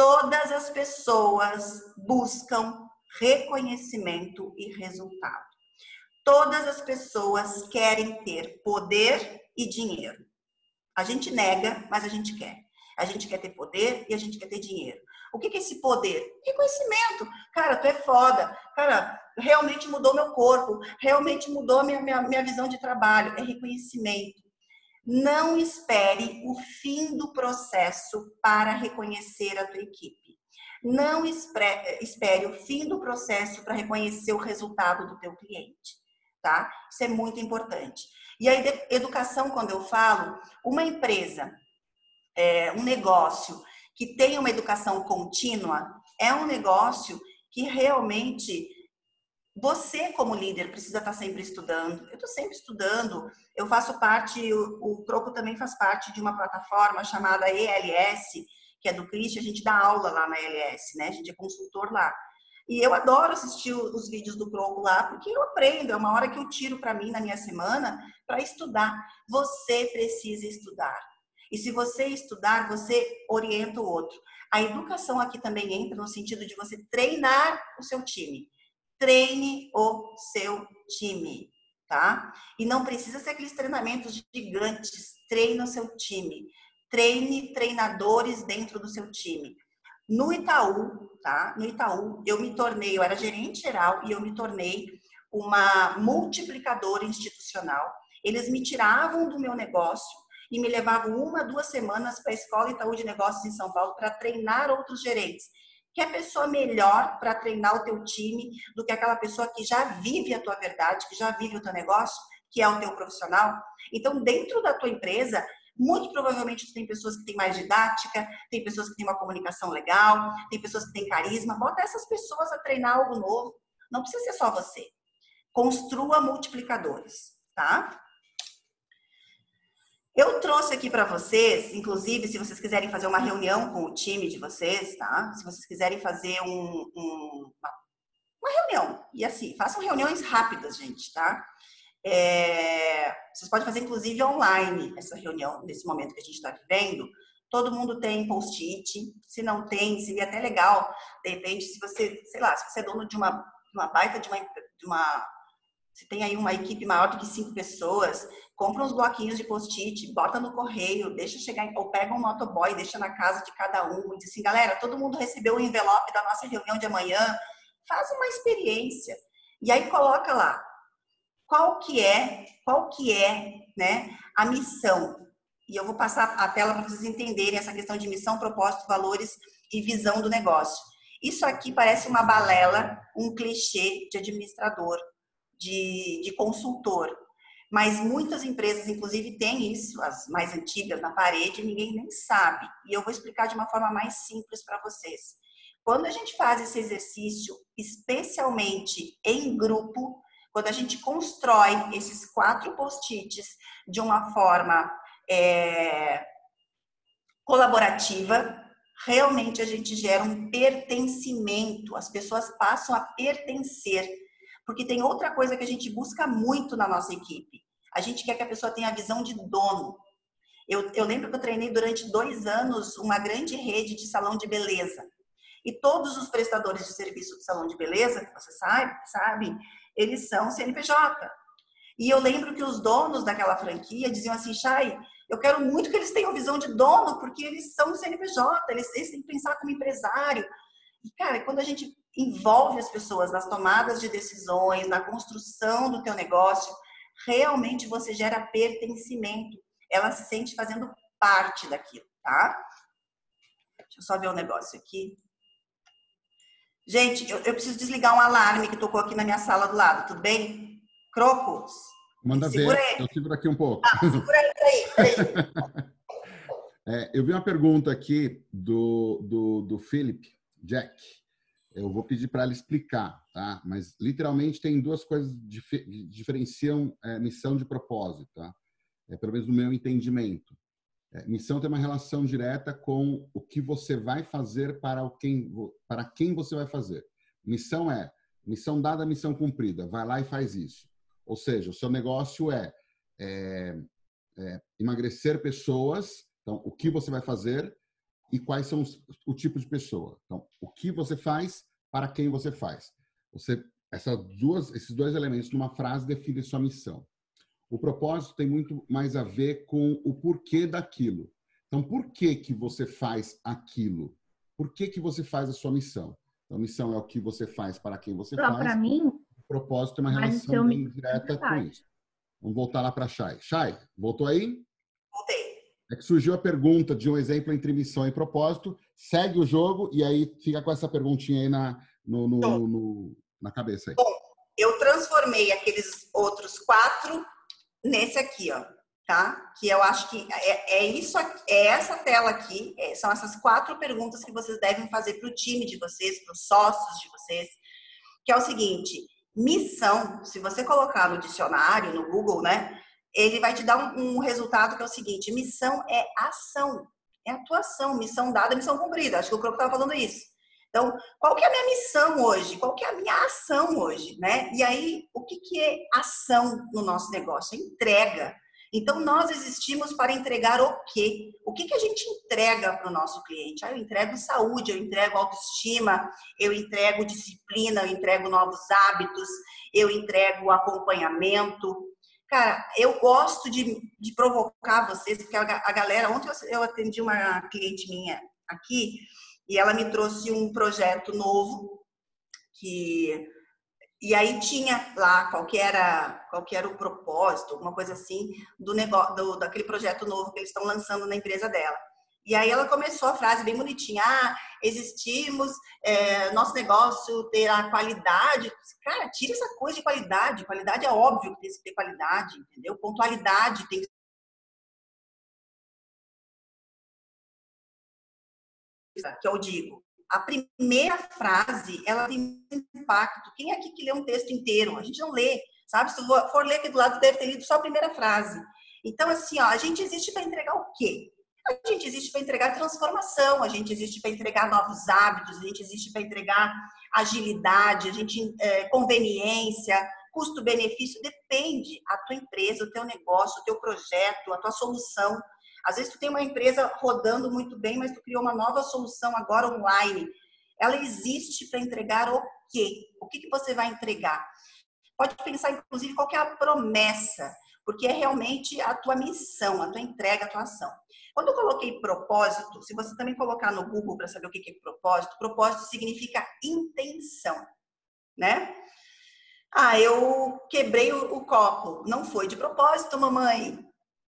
Todas as pessoas buscam reconhecimento e resultado. Todas as pessoas querem ter poder e dinheiro. A gente nega, mas a gente quer. A gente quer ter poder e a gente quer ter dinheiro. O que é esse poder? Reconhecimento. Cara, tu é foda. Cara, realmente mudou meu corpo. Realmente mudou minha, minha, minha visão de trabalho. É reconhecimento. Não espere o fim do processo para reconhecer a tua equipe. Não espere o fim do processo para reconhecer o resultado do teu cliente, tá? Isso é muito importante. E a educação, quando eu falo, uma empresa, é, um negócio que tem uma educação contínua, é um negócio que realmente você, como líder, precisa estar sempre estudando. Eu estou sempre estudando. Eu faço parte, o, o Croco também faz parte de uma plataforma chamada ELS, que é do Christian. A gente dá aula lá na ELS, né? A gente é consultor lá. E eu adoro assistir os vídeos do Croco lá, porque eu aprendo, é uma hora que eu tiro para mim na minha semana para estudar. Você precisa estudar. E se você estudar, você orienta o outro. A educação aqui também entra no sentido de você treinar o seu time. Treine o seu time, tá? E não precisa ser aqueles treinamentos gigantes. Treine o seu time. Treine treinadores dentro do seu time. No Itaú, tá? No Itaú, eu me tornei, eu era gerente geral e eu me tornei uma multiplicadora institucional. Eles me tiravam do meu negócio e me levavam uma, duas semanas para a Escola Itaú de Negócios em São Paulo para treinar outros gerentes. Que é pessoa melhor para treinar o teu time do que aquela pessoa que já vive a tua verdade, que já vive o teu negócio, que é o teu profissional. Então, dentro da tua empresa, muito provavelmente tem pessoas que têm mais didática, tem pessoas que têm uma comunicação legal, tem pessoas que têm carisma. Bota essas pessoas a treinar algo novo. Não precisa ser só você. Construa multiplicadores, tá? Eu trouxe aqui para vocês, inclusive, se vocês quiserem fazer uma reunião com o time de vocês, tá? Se vocês quiserem fazer um, um, uma, reunião, e assim, façam reuniões rápidas, gente, tá? É, vocês podem fazer, inclusive, online essa reunião, nesse momento que a gente está vivendo. Todo mundo tem post-it. Se não tem, seria até legal, de repente, se você, sei lá, se você é dono de uma, uma baita de uma, de uma se tem aí uma equipe maior do que cinco pessoas, compra uns bloquinhos de post-it, bota no correio, deixa chegar, ou pega um motoboy, deixa na casa de cada um, e diz assim, galera, todo mundo recebeu o envelope da nossa reunião de amanhã, faz uma experiência. E aí coloca lá, qual que é, qual que é, né, a missão. E eu vou passar a tela para vocês entenderem essa questão de missão, propósito, valores e visão do negócio. Isso aqui parece uma balela, um clichê de administrador, de, de consultor. Mas muitas empresas, inclusive, têm isso, as mais antigas, na parede, ninguém nem sabe. E eu vou explicar de uma forma mais simples para vocês. Quando a gente faz esse exercício, especialmente em grupo, quando a gente constrói esses quatro post-its de uma forma é, colaborativa, realmente a gente gera um pertencimento, as pessoas passam a pertencer porque tem outra coisa que a gente busca muito na nossa equipe. A gente quer que a pessoa tenha a visão de dono. Eu, eu lembro que eu treinei durante dois anos uma grande rede de salão de beleza. E todos os prestadores de serviço de salão de beleza, que você sabe, sabe, eles são CNPJ. E eu lembro que os donos daquela franquia diziam assim, Chay, eu quero muito que eles tenham visão de dono, porque eles são CNPJ, eles, eles têm que pensar como empresário. E, cara, quando a gente envolve as pessoas nas tomadas de decisões, na construção do teu negócio, realmente você gera pertencimento. Ela se sente fazendo parte daquilo, tá? Deixa eu só ver o um negócio aqui. Gente, eu, eu, preciso desligar um alarme que tocou aqui na minha sala do lado, tudo bem? Crocos? Manda segura ver, ele. eu seguro aqui um pouco. Ah, segura aí, aí. é, eu vi uma pergunta aqui do, do, do Philip Jack. Eu vou pedir para ela explicar, tá? Mas literalmente tem duas coisas que diferenciam é, missão de propósito, tá? É, pelo menos no meu entendimento. É, missão tem uma relação direta com o que você vai fazer para o quem, para quem você vai fazer. Missão é missão dada, missão cumprida. Vai lá e faz isso. Ou seja, o seu negócio é, é, é emagrecer pessoas. Então, o que você vai fazer e quais são os, o tipo de pessoa. Então, o que você faz, para quem você faz. Você, essas duas, esses dois elementos numa frase definem sua missão. O propósito tem muito mais a ver com o porquê daquilo. Então, por que que você faz aquilo? Por que que você faz a sua missão? Então, a missão é o que você faz para quem você Só faz. Para mim, o propósito é uma relação direta com isso. Vamos voltar lá para Chay. Chay, voltou aí? É que surgiu a pergunta de um exemplo entre missão e propósito. Segue o jogo e aí fica com essa perguntinha aí na, no, no, no, na cabeça. Aí. Bom, eu transformei aqueles outros quatro nesse aqui, ó, tá? Que eu acho que é, é isso, é essa tela aqui, é, são essas quatro perguntas que vocês devem fazer para o time de vocês, para os sócios de vocês, que é o seguinte: missão, se você colocar no dicionário, no Google, né? Ele vai te dar um, um resultado que é o seguinte: missão é ação, é atuação, missão dada, missão cumprida. Acho que o Croco estava falando isso. Então, qual que é a minha missão hoje? Qual que é a minha ação hoje, né? E aí, o que, que é ação no nosso negócio? É entrega. Então, nós existimos para entregar o quê? O que, que a gente entrega para o nosso cliente? Ah, eu entrego saúde, eu entrego autoestima, eu entrego disciplina, eu entrego novos hábitos, eu entrego acompanhamento, Cara, eu gosto de, de provocar vocês, porque a, a galera. Ontem eu, eu atendi uma cliente minha aqui e ela me trouxe um projeto novo que e aí tinha lá qual que era qual que era o propósito, alguma coisa assim do negócio do, daquele projeto novo que eles estão lançando na empresa dela. E aí ela começou a frase bem bonitinha: ah, existimos, é, nosso negócio terá qualidade. Cara, tira essa coisa de qualidade. Qualidade é óbvio que tem que ter qualidade, entendeu? Pontualidade tem que que eu digo. A primeira frase, ela tem impacto. Quem é aqui que lê um texto inteiro? A gente não lê, sabe? Se for ler aqui do lado, deve ter lido só a primeira frase. Então, assim, ó, a gente existe para entregar o quê? A gente existe para entregar transformação, a gente existe para entregar novos hábitos, a gente existe para entregar agilidade, a gente é, conveniência, Custo-benefício depende a tua empresa, o teu negócio, o teu projeto, a tua solução. Às vezes tu tem uma empresa rodando muito bem, mas tu criou uma nova solução agora online. Ela existe para entregar o quê? O que, que você vai entregar? Pode pensar, inclusive, qual é a promessa, porque é realmente a tua missão, a tua entrega, a tua ação. Quando eu coloquei propósito, se você também colocar no Google para saber o que é propósito, propósito significa intenção, né? Ah, eu quebrei o, copo. Não foi de propósito, mamãe.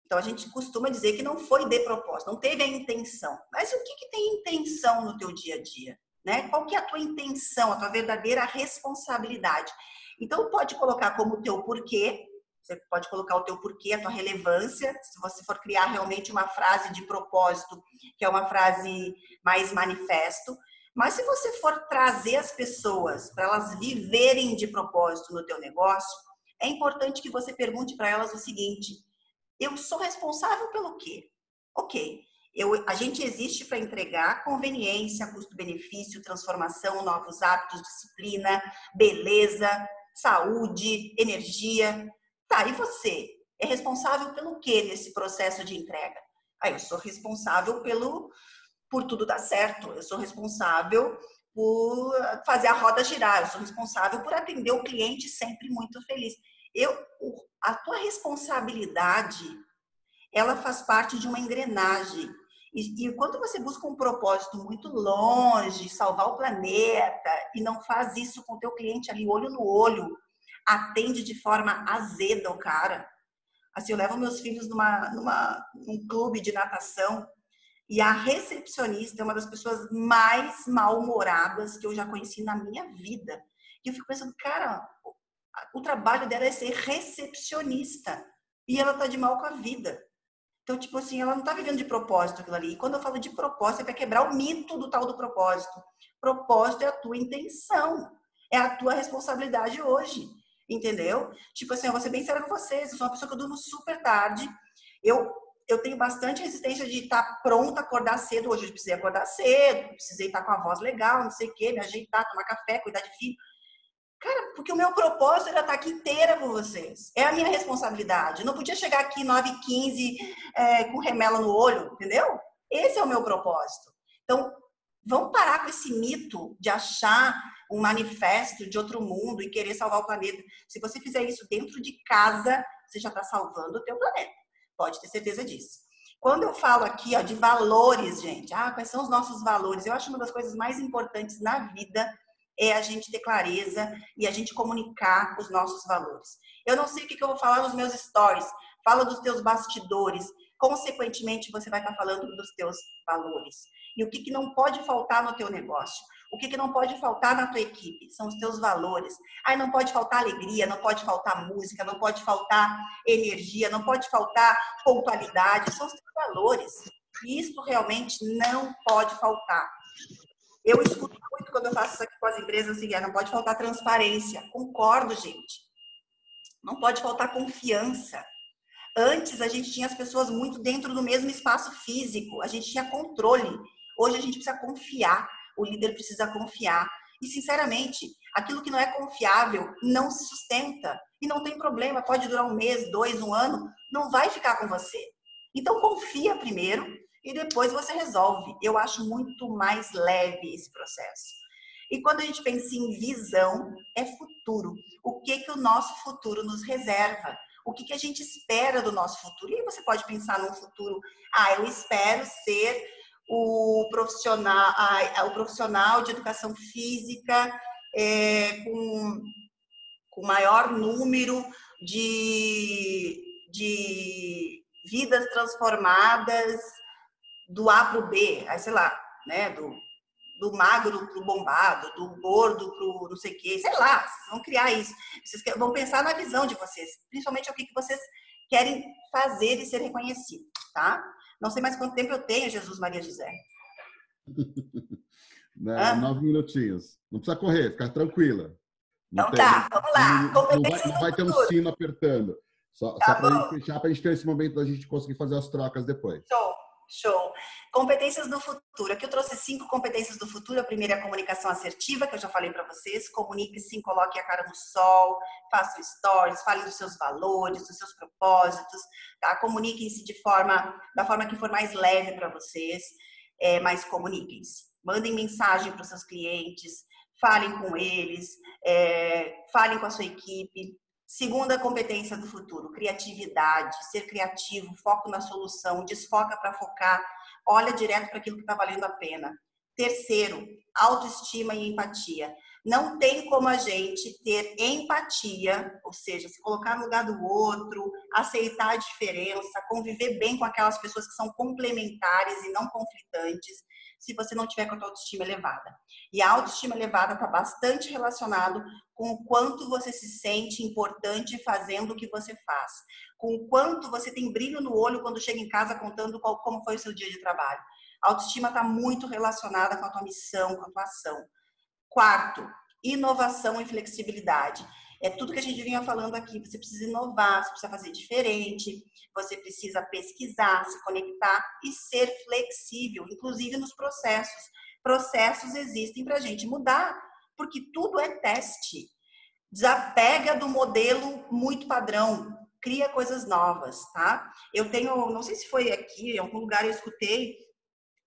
Então a gente costuma dizer que não foi de propósito, não teve a intenção. Mas o que, que tem intenção no teu dia a dia? Né? Qual que é a tua intenção, a tua verdadeira responsabilidade? Então pode colocar como teu porquê, você pode colocar o teu porquê, a tua relevância, se você for criar realmente uma frase de propósito, que é uma frase mais manifesto. Mas se você for trazer as pessoas para elas viverem de propósito no teu negócio, é importante que você pergunte para elas o seguinte: eu sou responsável pelo quê? Ok, eu, a gente existe para entregar conveniência, custo-benefício, transformação, novos hábitos, disciplina, beleza, saúde, energia. Tá, e você? É responsável pelo que nesse processo de entrega? Ah, eu sou responsável pelo por tudo dar certo, eu sou responsável por fazer a roda girar, eu sou responsável por atender o cliente sempre muito feliz. Eu, a tua responsabilidade, ela faz parte de uma engrenagem. E, e quando você busca um propósito muito longe, salvar o planeta, e não faz isso com o teu cliente ali, olho no olho, atende de forma azeda o cara. Assim, eu levo meus filhos numa, numa, num clube de natação e a recepcionista é uma das pessoas mais mal-humoradas que eu já conheci na minha vida. E eu fico pensando, cara, o trabalho dela é ser recepcionista. E ela tá de mal com a vida. Então, tipo assim, ela não tá vivendo de propósito aquilo ali. E quando eu falo de propósito, é para quebrar o mito do tal do propósito. Propósito é a tua intenção. É a tua responsabilidade hoje. Entendeu? Tipo assim, eu vou ser bem séria com vocês. Eu sou uma pessoa que eu durmo super tarde. Eu eu tenho bastante resistência de estar tá pronta acordar cedo. Hoje eu precisei acordar cedo, precisei estar tá com a voz legal, não sei o quê, me ajeitar, tomar café, cuidar de filho. Cara, porque o meu propósito era estar tá aqui inteira com vocês. É a minha responsabilidade. Eu não podia chegar aqui 9h15 é, com remela no olho, entendeu? Esse é o meu propósito. Então, vamos parar com esse mito de achar um manifesto de outro mundo e querer salvar o planeta. Se você fizer isso dentro de casa, você já está salvando o teu planeta. Pode ter certeza disso. Quando eu falo aqui ó, de valores, gente, ah, quais são os nossos valores? Eu acho uma das coisas mais importantes na vida é a gente ter clareza e a gente comunicar os nossos valores. Eu não sei o que eu vou falar nos meus stories, fala dos teus bastidores, consequentemente você vai estar falando dos teus valores. E o que, que não pode faltar no teu negócio? O que, que não pode faltar na tua equipe? São os teus valores. Aí não pode faltar alegria, não pode faltar música, não pode faltar energia, não pode faltar pontualidade. São os teus valores. E isso realmente não pode faltar. Eu escuto muito quando eu faço isso aqui com as empresas, assim, ah, não pode faltar transparência. Concordo, gente. Não pode faltar confiança. Antes a gente tinha as pessoas muito dentro do mesmo espaço físico, a gente tinha controle. Hoje a gente precisa confiar o líder precisa confiar. E, sinceramente, aquilo que não é confiável não se sustenta. E não tem problema, pode durar um mês, dois, um ano, não vai ficar com você. Então, confia primeiro e depois você resolve. Eu acho muito mais leve esse processo. E quando a gente pensa em visão, é futuro. O que que o nosso futuro nos reserva? O que que a gente espera do nosso futuro? E você pode pensar num futuro, ah, eu espero ser o profissional, o profissional de educação física é, com, com maior número de, de vidas transformadas do A para o B, sei lá, né, do, do magro para o bombado, do gordo para o não sei o quê, sei lá, vocês vão criar isso. Vocês vão pensar na visão de vocês, principalmente o que, que vocês querem fazer e ser reconhecido, tá? Não sei mais quanto tempo eu tenho, Jesus Maria José. Né, nove minutinhos. Não precisa correr, fica tranquila. Não então tem, tá, vamos lá. Não, não vai, não vai ter um sino apertando. Só, tá só para a gente fechar, para a gente ter esse momento da gente conseguir fazer as trocas depois. Show, Show. Competências do futuro. Aqui eu trouxe cinco competências do futuro. A primeira é a comunicação assertiva, que eu já falei para vocês. Comunique-se, coloque a cara no sol, faça stories, fale dos seus valores, dos seus propósitos. Tá? Comuniquem-se de forma, da forma que for mais leve para vocês, é, mas comuniquem-se. Mandem mensagem para os seus clientes, falem com eles, é, falem com a sua equipe. Segunda competência do futuro, criatividade, ser criativo, foco na solução, desfoca para focar, olha direto para aquilo que está valendo a pena. Terceiro, autoestima e empatia. Não tem como a gente ter empatia, ou seja, se colocar no lugar do outro, aceitar a diferença, conviver bem com aquelas pessoas que são complementares e não conflitantes, se você não tiver com a tua autoestima elevada. E a autoestima elevada está bastante relacionado com o quanto você se sente importante fazendo o que você faz, com o quanto você tem brilho no olho quando chega em casa contando qual, como foi o seu dia de trabalho. A autoestima está muito relacionada com a tua missão, com a tua ação. Quarto, inovação e flexibilidade. É tudo que a gente vinha falando aqui. Você precisa inovar, você precisa fazer diferente, você precisa pesquisar, se conectar e ser flexível, inclusive nos processos. Processos existem para a gente mudar, porque tudo é teste. Desapega do modelo muito padrão, cria coisas novas, tá? Eu tenho, não sei se foi aqui, em algum lugar eu escutei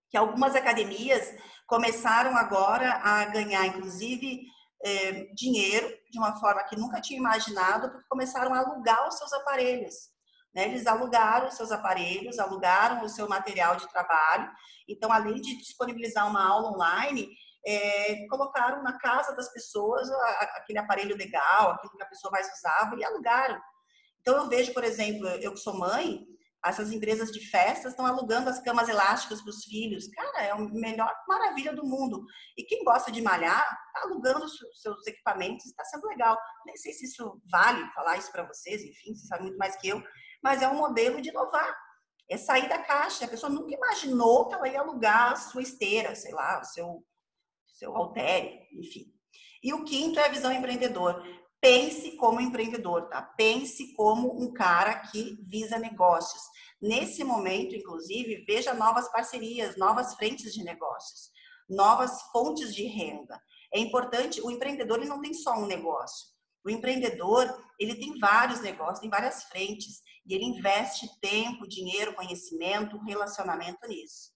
que algumas academias começaram agora a ganhar, inclusive, é, dinheiro de uma forma que nunca tinha imaginado, porque começaram a alugar os seus aparelhos. Né? Eles alugaram os seus aparelhos, alugaram o seu material de trabalho. Então, além de disponibilizar uma aula online, é, colocaram na casa das pessoas aquele aparelho legal, aquilo que a pessoa mais usava, e alugaram. Então, eu vejo, por exemplo, eu que sou mãe, essas empresas de festas estão alugando as camas elásticas para os filhos. Cara, é a melhor maravilha do mundo. E quem gosta de malhar, está alugando os seus equipamentos, está sendo legal. Nem sei se isso vale falar isso para vocês, enfim, vocês sabem muito mais que eu, mas é um modelo de inovar. É sair da caixa. A pessoa nunca imaginou que ela ia alugar a sua esteira, sei lá, o seu, seu haltério, enfim. E o quinto é a visão empreendedor pense como empreendedor, tá? Pense como um cara que visa negócios. Nesse momento, inclusive, veja novas parcerias, novas frentes de negócios, novas fontes de renda. É importante, o empreendedor ele não tem só um negócio. O empreendedor, ele tem vários negócios, tem várias frentes, e ele investe tempo, dinheiro, conhecimento, relacionamento nisso,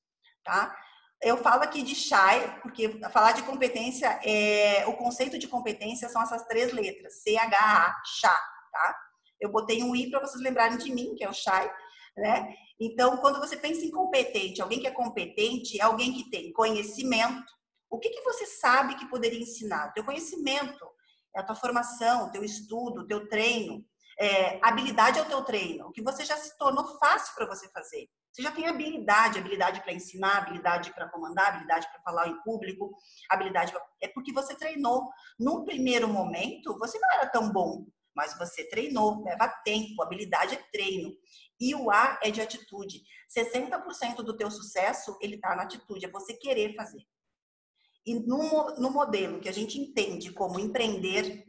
tá? Eu falo aqui de shy, porque falar de competência, é, o conceito de competência são essas três letras, C-H-A, chá, tá? Eu botei um I para vocês lembrarem de mim, que é o shy, né? Então, quando você pensa em competente, alguém que é competente é alguém que tem conhecimento. O que, que você sabe que poderia ensinar? Teu conhecimento, a tua formação, teu estudo, teu treino. É, habilidade é o teu treino, o que você já se tornou fácil para você fazer. Você já tem habilidade, habilidade para ensinar, habilidade para comandar, habilidade para falar em público, habilidade pra... é porque você treinou. Num primeiro momento, você não era tão bom, mas você treinou, leva tempo, habilidade é treino. E o A é de atitude. 60% do teu sucesso, ele está na atitude, é você querer fazer. E no, no modelo que a gente entende como empreender,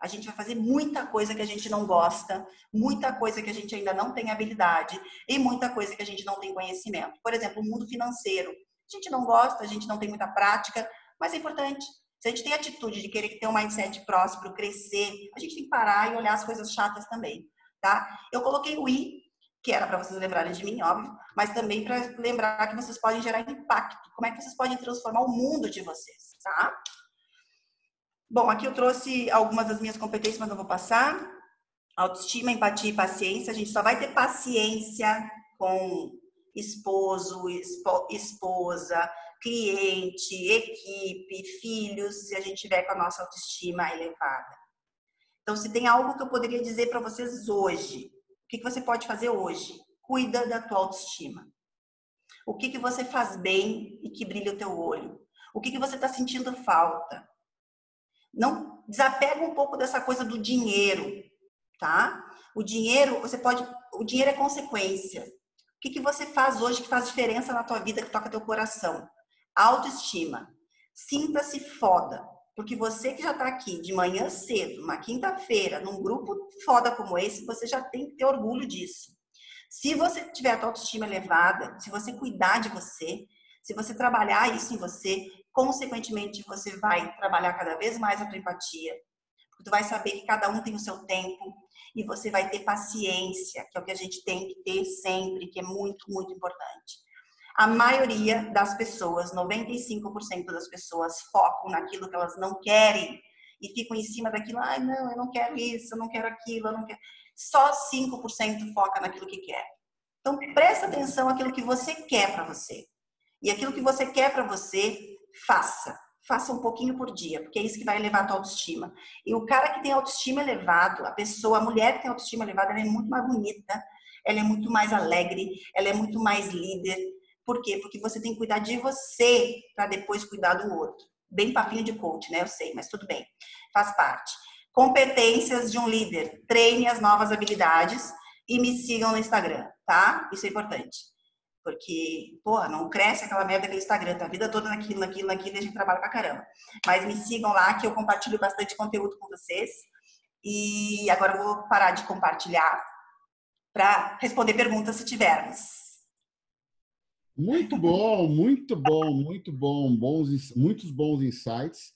a gente vai fazer muita coisa que a gente não gosta, muita coisa que a gente ainda não tem habilidade e muita coisa que a gente não tem conhecimento. Por exemplo, o mundo financeiro. A gente não gosta, a gente não tem muita prática, mas é importante. Se a gente tem atitude de querer ter um mindset próspero, crescer, a gente tem que parar e olhar as coisas chatas também, tá? Eu coloquei o I, que era para vocês lembrarem de mim, óbvio, mas também para lembrar que vocês podem gerar impacto. Como é que vocês podem transformar o mundo de vocês, tá? Bom, aqui eu trouxe algumas das minhas competências, mas não vou passar. Autoestima, empatia e paciência. A gente só vai ter paciência com esposo, esposa, cliente, equipe, filhos, se a gente tiver com a nossa autoestima elevada. Então, se tem algo que eu poderia dizer para vocês hoje, o que, que você pode fazer hoje? Cuida da tua autoestima. O que, que você faz bem e que brilha o teu olho? O que, que você está sentindo falta? Não desapega um pouco dessa coisa do dinheiro, tá? O dinheiro, você pode, o dinheiro é consequência. O que, que você faz hoje que faz diferença na tua vida, que toca teu coração? Autoestima. Sinta-se foda. Porque você que já está aqui de manhã cedo, uma quinta-feira, num grupo foda como esse, você já tem que ter orgulho disso. Se você tiver a autoestima elevada, se você cuidar de você, se você trabalhar isso em você, consequentemente você vai trabalhar cada vez mais a tua empatia. Porque tu vai saber que cada um tem o seu tempo e você vai ter paciência, que é o que a gente tem que ter sempre, que é muito, muito importante. A maioria das pessoas, 95% das pessoas, focam naquilo que elas não querem e ficam em cima daquilo. Ai, não, eu não quero isso, eu não quero aquilo, eu não quero. Só 5% foca naquilo que quer. Então, presta atenção naquilo que você quer para você. E aquilo que você quer para você, faça. Faça um pouquinho por dia, porque é isso que vai elevar a tua autoestima. E o cara que tem autoestima elevado, a pessoa, a mulher que tem autoestima elevada, ela é muito mais bonita, ela é muito mais alegre, ela é muito mais líder. Por quê? Porque você tem que cuidar de você para depois cuidar do outro. Bem papinho de coach, né? Eu sei, mas tudo bem. Faz parte. Competências de um líder. Treine as novas habilidades e me sigam no Instagram, tá? Isso é importante. Porque, porra, não cresce aquela merda aquele Instagram, tá a vida toda naquilo, naquilo, naquilo, e a gente trabalha pra caramba. Mas me sigam lá que eu compartilho bastante conteúdo com vocês. E agora eu vou parar de compartilhar para responder perguntas se tivermos. Muito bom, muito bom, muito bom, bons, muitos bons insights.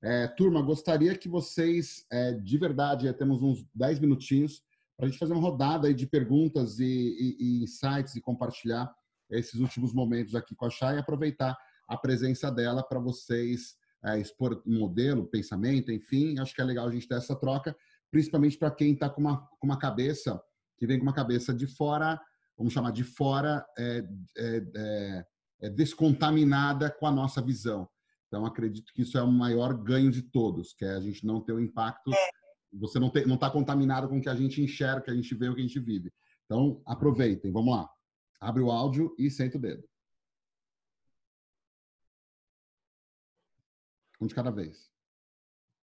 É, turma, gostaria que vocês, é, de verdade, temos uns 10 minutinhos para a gente fazer uma rodada de perguntas e, e, e insights e compartilhar esses últimos momentos aqui com a Chay e aproveitar a presença dela para vocês é, expor um modelo, pensamento, enfim. Acho que é legal a gente ter essa troca, principalmente para quem está com uma, com uma cabeça, que vem com uma cabeça de fora, vamos chamar de fora, é, é, é, é descontaminada com a nossa visão. Então, acredito que isso é o maior ganho de todos, que é a gente não ter o impacto, é. você não está contaminado com o que a gente enxerga, o que a gente vê, o que a gente vive. Então, aproveitem, vamos lá. Abre o áudio e senta o dedo. Um de cada vez.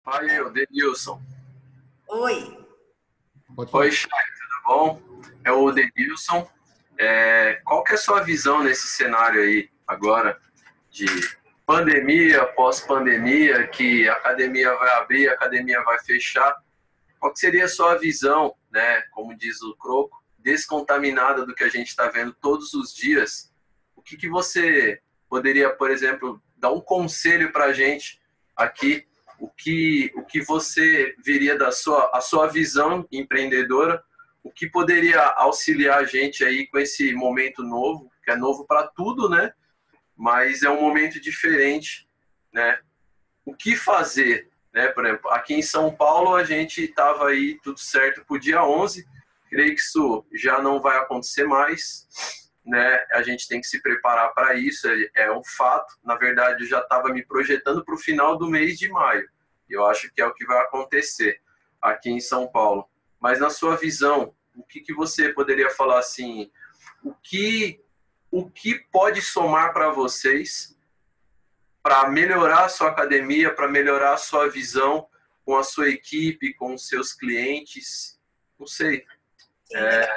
Oi, eu, Denilson. Oi. Oi, Chay, tudo bom? É o Denilson. É, qual que é a sua visão nesse cenário aí agora de pandemia, pós-pandemia, que a academia vai abrir, a academia vai fechar? Qual que seria a sua visão, né? Como diz o Croco, descontaminada do que a gente está vendo todos os dias, o que, que você poderia, por exemplo, dar um conselho para a gente aqui? O que, o que você veria da sua, a sua visão empreendedora? O que poderia auxiliar a gente aí com esse momento novo, que é novo para tudo, né? Mas é um momento diferente, né? O que fazer, né? Por exemplo, aqui em São Paulo a gente estava aí tudo certo para o dia 11, Creio que isso já não vai acontecer mais, né? A gente tem que se preparar para isso, é, é um fato. Na verdade, eu já estava me projetando para o final do mês de maio. Eu acho que é o que vai acontecer aqui em São Paulo. Mas na sua visão, o que, que você poderia falar assim? O que o que pode somar para vocês para melhorar a sua academia, para melhorar a sua visão com a sua equipe, com os seus clientes? Não sei. É...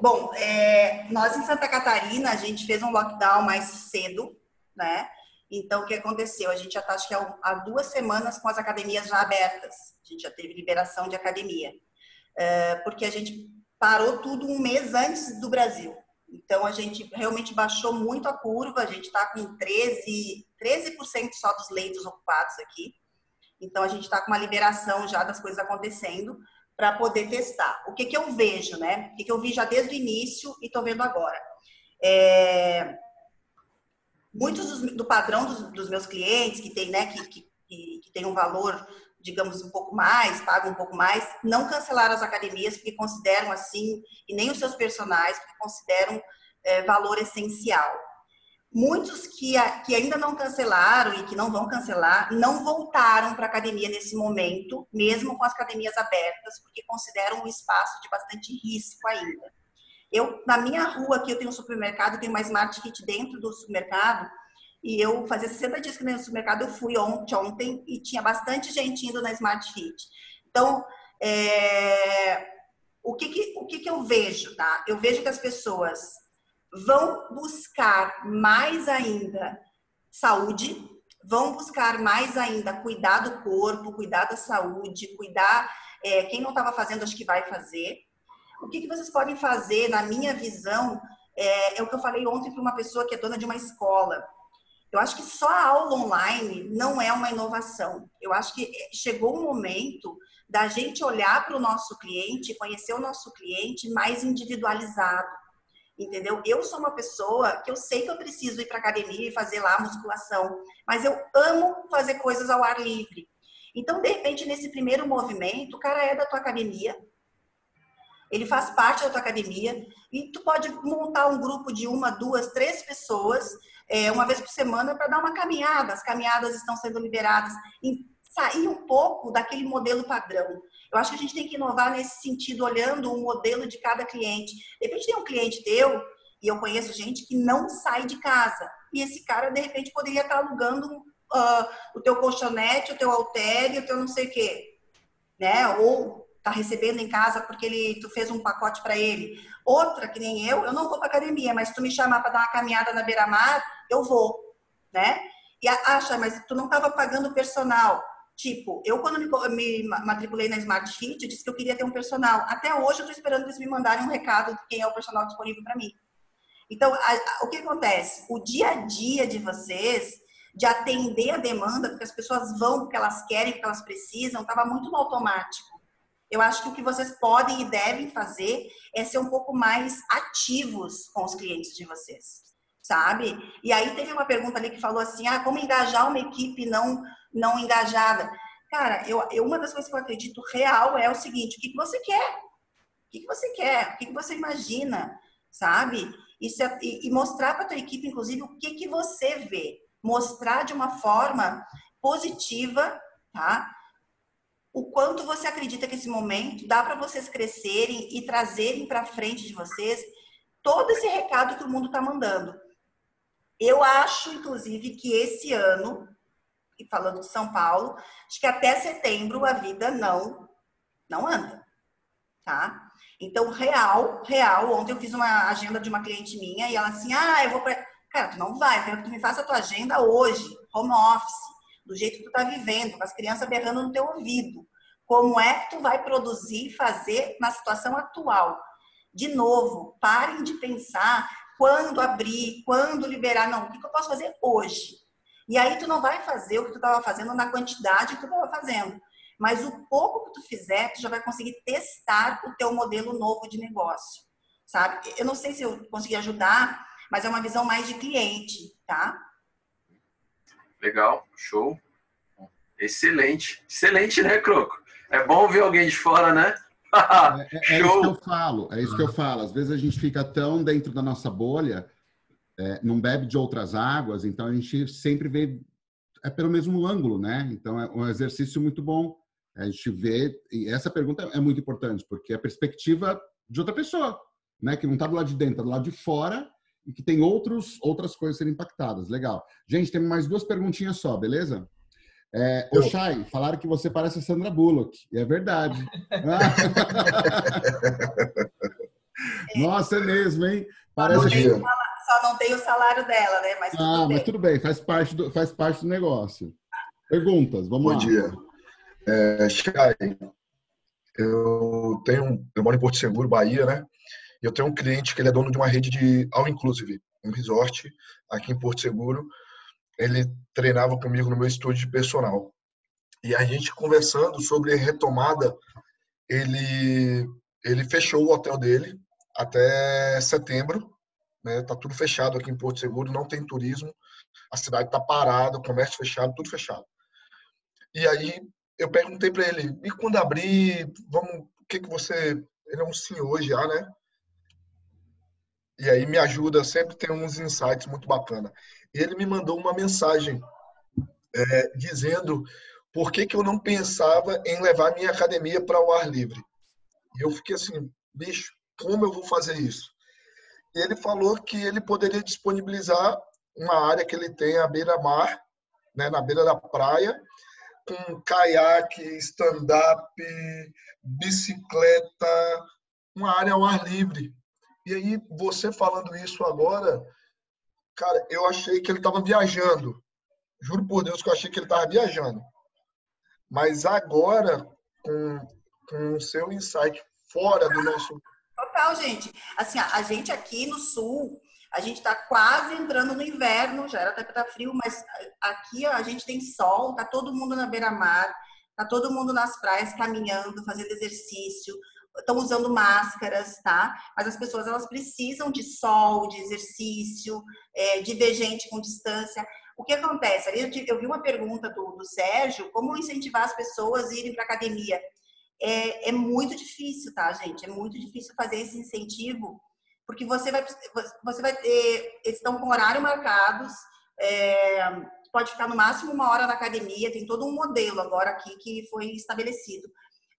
Bom, é, nós em Santa Catarina, a gente fez um lockdown mais cedo, né? Então, o que aconteceu? A gente já está, acho que há duas semanas com as academias já abertas. A gente já teve liberação de academia. É, porque a gente parou tudo um mês antes do Brasil. Então, a gente realmente baixou muito a curva. A gente está com 13, 13% só dos leitos ocupados aqui. Então, a gente está com uma liberação já das coisas acontecendo para poder testar. O que, que eu vejo, né? O que, que eu vi já desde o início e estou vendo agora. É... Muitos dos, do padrão dos, dos, meus clientes que tem, né, que, que, que tem um valor, digamos, um pouco mais, pagam um pouco mais, não cancelaram as academias porque consideram assim, e nem os seus personagens, porque consideram é, valor essencial. Muitos que, que ainda não cancelaram e que não vão cancelar, não voltaram para a academia nesse momento, mesmo com as academias abertas, porque consideram um espaço de bastante risco ainda. Eu, na minha rua aqui, eu tenho um supermercado, tenho uma Smart Fit dentro do supermercado, e eu fazia 60 dias que no supermercado, eu fui ontem, ontem e tinha bastante gente indo na Smart Fit. Então, é, o, que, que, o que, que eu vejo, tá? Eu vejo que as pessoas vão buscar mais ainda saúde, vão buscar mais ainda cuidar do corpo, cuidar da saúde, cuidar. É, quem não estava fazendo, acho que vai fazer. o que, que vocês podem fazer, na minha visão, é, é o que eu falei ontem para uma pessoa que é dona de uma escola. Eu acho que só a aula online não é uma inovação. Eu acho que chegou o momento da gente olhar para o nosso cliente, conhecer o nosso cliente mais individualizado. Entendeu? Eu sou uma pessoa que eu sei que eu preciso ir para academia e fazer lá musculação, mas eu amo fazer coisas ao ar livre. Então, de repente, nesse primeiro movimento, o cara é da tua academia, ele faz parte da tua academia e tu pode montar um grupo de uma, duas, três pessoas é, uma vez por semana para dar uma caminhada. As caminhadas estão sendo liberadas. E sair um pouco daquele modelo padrão. Eu acho que a gente tem que inovar nesse sentido, olhando o modelo de cada cliente. De repente tem um cliente teu, e eu conheço gente que não sai de casa. E esse cara, de repente, poderia estar alugando uh, o teu colchonete, o teu halter, o teu não sei o quê. Né? Ou tá recebendo em casa porque ele, tu fez um pacote para ele. Outra, que nem eu, eu não vou para academia, mas se tu me chamar para dar uma caminhada na beira-mar, eu vou, né? E acha, mas tu não estava pagando personal. Tipo, eu quando me, me, matriculei na Smart Fit, disse que eu queria ter um personal. Até hoje eu estou esperando eles me mandarem um recado de quem é o personal disponível para mim. Então, a, a, o que acontece? O dia a dia de vocês, de atender a demanda, porque as pessoas vão porque elas querem, porque elas precisam, estava muito no automático. Eu acho que o que vocês podem e devem fazer é ser um pouco mais ativos com os clientes de vocês, sabe? E aí teve uma pergunta ali que falou assim: ah, como engajar uma equipe não, não engajada? Cara, eu, eu, uma das coisas que eu acredito real é o seguinte: o que, que você quer? O que, que você quer? O que, que você imagina? Sabe? É, e, e mostrar para a tua equipe, inclusive, o que, que você vê. Mostrar de uma forma positiva, tá? o quanto você acredita que esse momento dá para vocês crescerem e trazerem para frente de vocês todo esse recado que o mundo está mandando. Eu acho, inclusive, que esse ano, e falando de São Paulo, acho que até setembro a vida não não anda, tá? Então, real, real, ontem eu fiz uma agenda de uma cliente minha e ela assim, ah, eu vou pra... Cara, tu não vai, eu quero que tu me faça a tua agenda hoje, home office do jeito que tu tá vivendo, com as crianças berrando no teu ouvido. Como é que tu vai produzir e fazer na situação atual? De novo, parem de pensar quando abrir, quando liberar. Não, o que eu posso fazer hoje? E aí tu não vai fazer o que tu estava fazendo na quantidade que tu estava fazendo. Mas o pouco que tu fizer, tu já vai conseguir testar o teu modelo novo de negócio. Sabe? Eu não sei se eu consegui ajudar, mas é uma visão mais de cliente, tá? Legal, show. Excelente. Excelente, né, Croco? É bom ver alguém de fora, né? é, é, é isso que eu falo, é isso que eu falo. Às vezes a gente fica tão dentro da nossa bolha, é, não bebe de outras águas, então a gente sempre vê é pelo mesmo ângulo, né? Então é um exercício muito bom. A gente vê, e essa pergunta é muito importante, porque é a perspectiva de outra pessoa, né? Que não está do lado de dentro, está do lado de fora e que tem outros, outras coisas serem impactadas. Legal. Gente, tem mais duas perguntinhas só, beleza? É, o Chay, falaram que você parece a Sandra Bullock. E é verdade. Nossa, é mesmo, hein? Parece que... Só não tem o salário dela, né? Mas ah, tudo mas tudo bem, faz parte do, faz parte do negócio. Perguntas, vamos Bom lá. Bom dia. É, Chay, eu tenho, eu moro em Porto Seguro, Bahia, né? eu tenho um cliente que ele é dono de uma rede de all inclusive, um resort aqui em Porto Seguro. Ele treinava comigo no meu estúdio de personal. E a gente conversando sobre retomada, ele ele fechou o hotel dele até setembro, né? Tá tudo fechado aqui em Porto Seguro, não tem turismo, a cidade tá parada, o comércio fechado, tudo fechado. E aí eu perguntei para ele, e quando abrir, vamos, o que que você, ele é um senhor já, né? E aí me ajuda, sempre tem uns insights muito bacana. Ele me mandou uma mensagem é, dizendo por que, que eu não pensava em levar minha academia para o ar livre. E eu fiquei assim, bicho, como eu vou fazer isso? E ele falou que ele poderia disponibilizar uma área que ele tem à beira-mar, né, na beira da praia, com caiaque, stand-up, bicicleta, uma área ao ar livre, e aí, você falando isso agora, cara, eu achei que ele estava viajando. Juro por Deus que eu achei que ele estava viajando. Mas agora, com, com o seu insight fora do nosso. Local, gente. Assim, a gente aqui no sul, a gente está quase entrando no inverno, já era até para frio, mas aqui a gente tem sol, tá todo mundo na beira-mar, tá todo mundo nas praias caminhando, fazendo exercício, estão usando máscaras, tá? Mas as pessoas elas precisam de sol, de exercício, é, de ver gente com distância. O que acontece? Ali eu, vi uma pergunta do, do Sérgio, como incentivar as pessoas a irem para academia? É, é muito difícil, tá, gente? É muito difícil fazer esse incentivo porque você vai, você vai ter, eles estão com horário marcados, é, pode ficar no máximo uma hora na academia, tem todo um modelo agora aqui que foi estabelecido.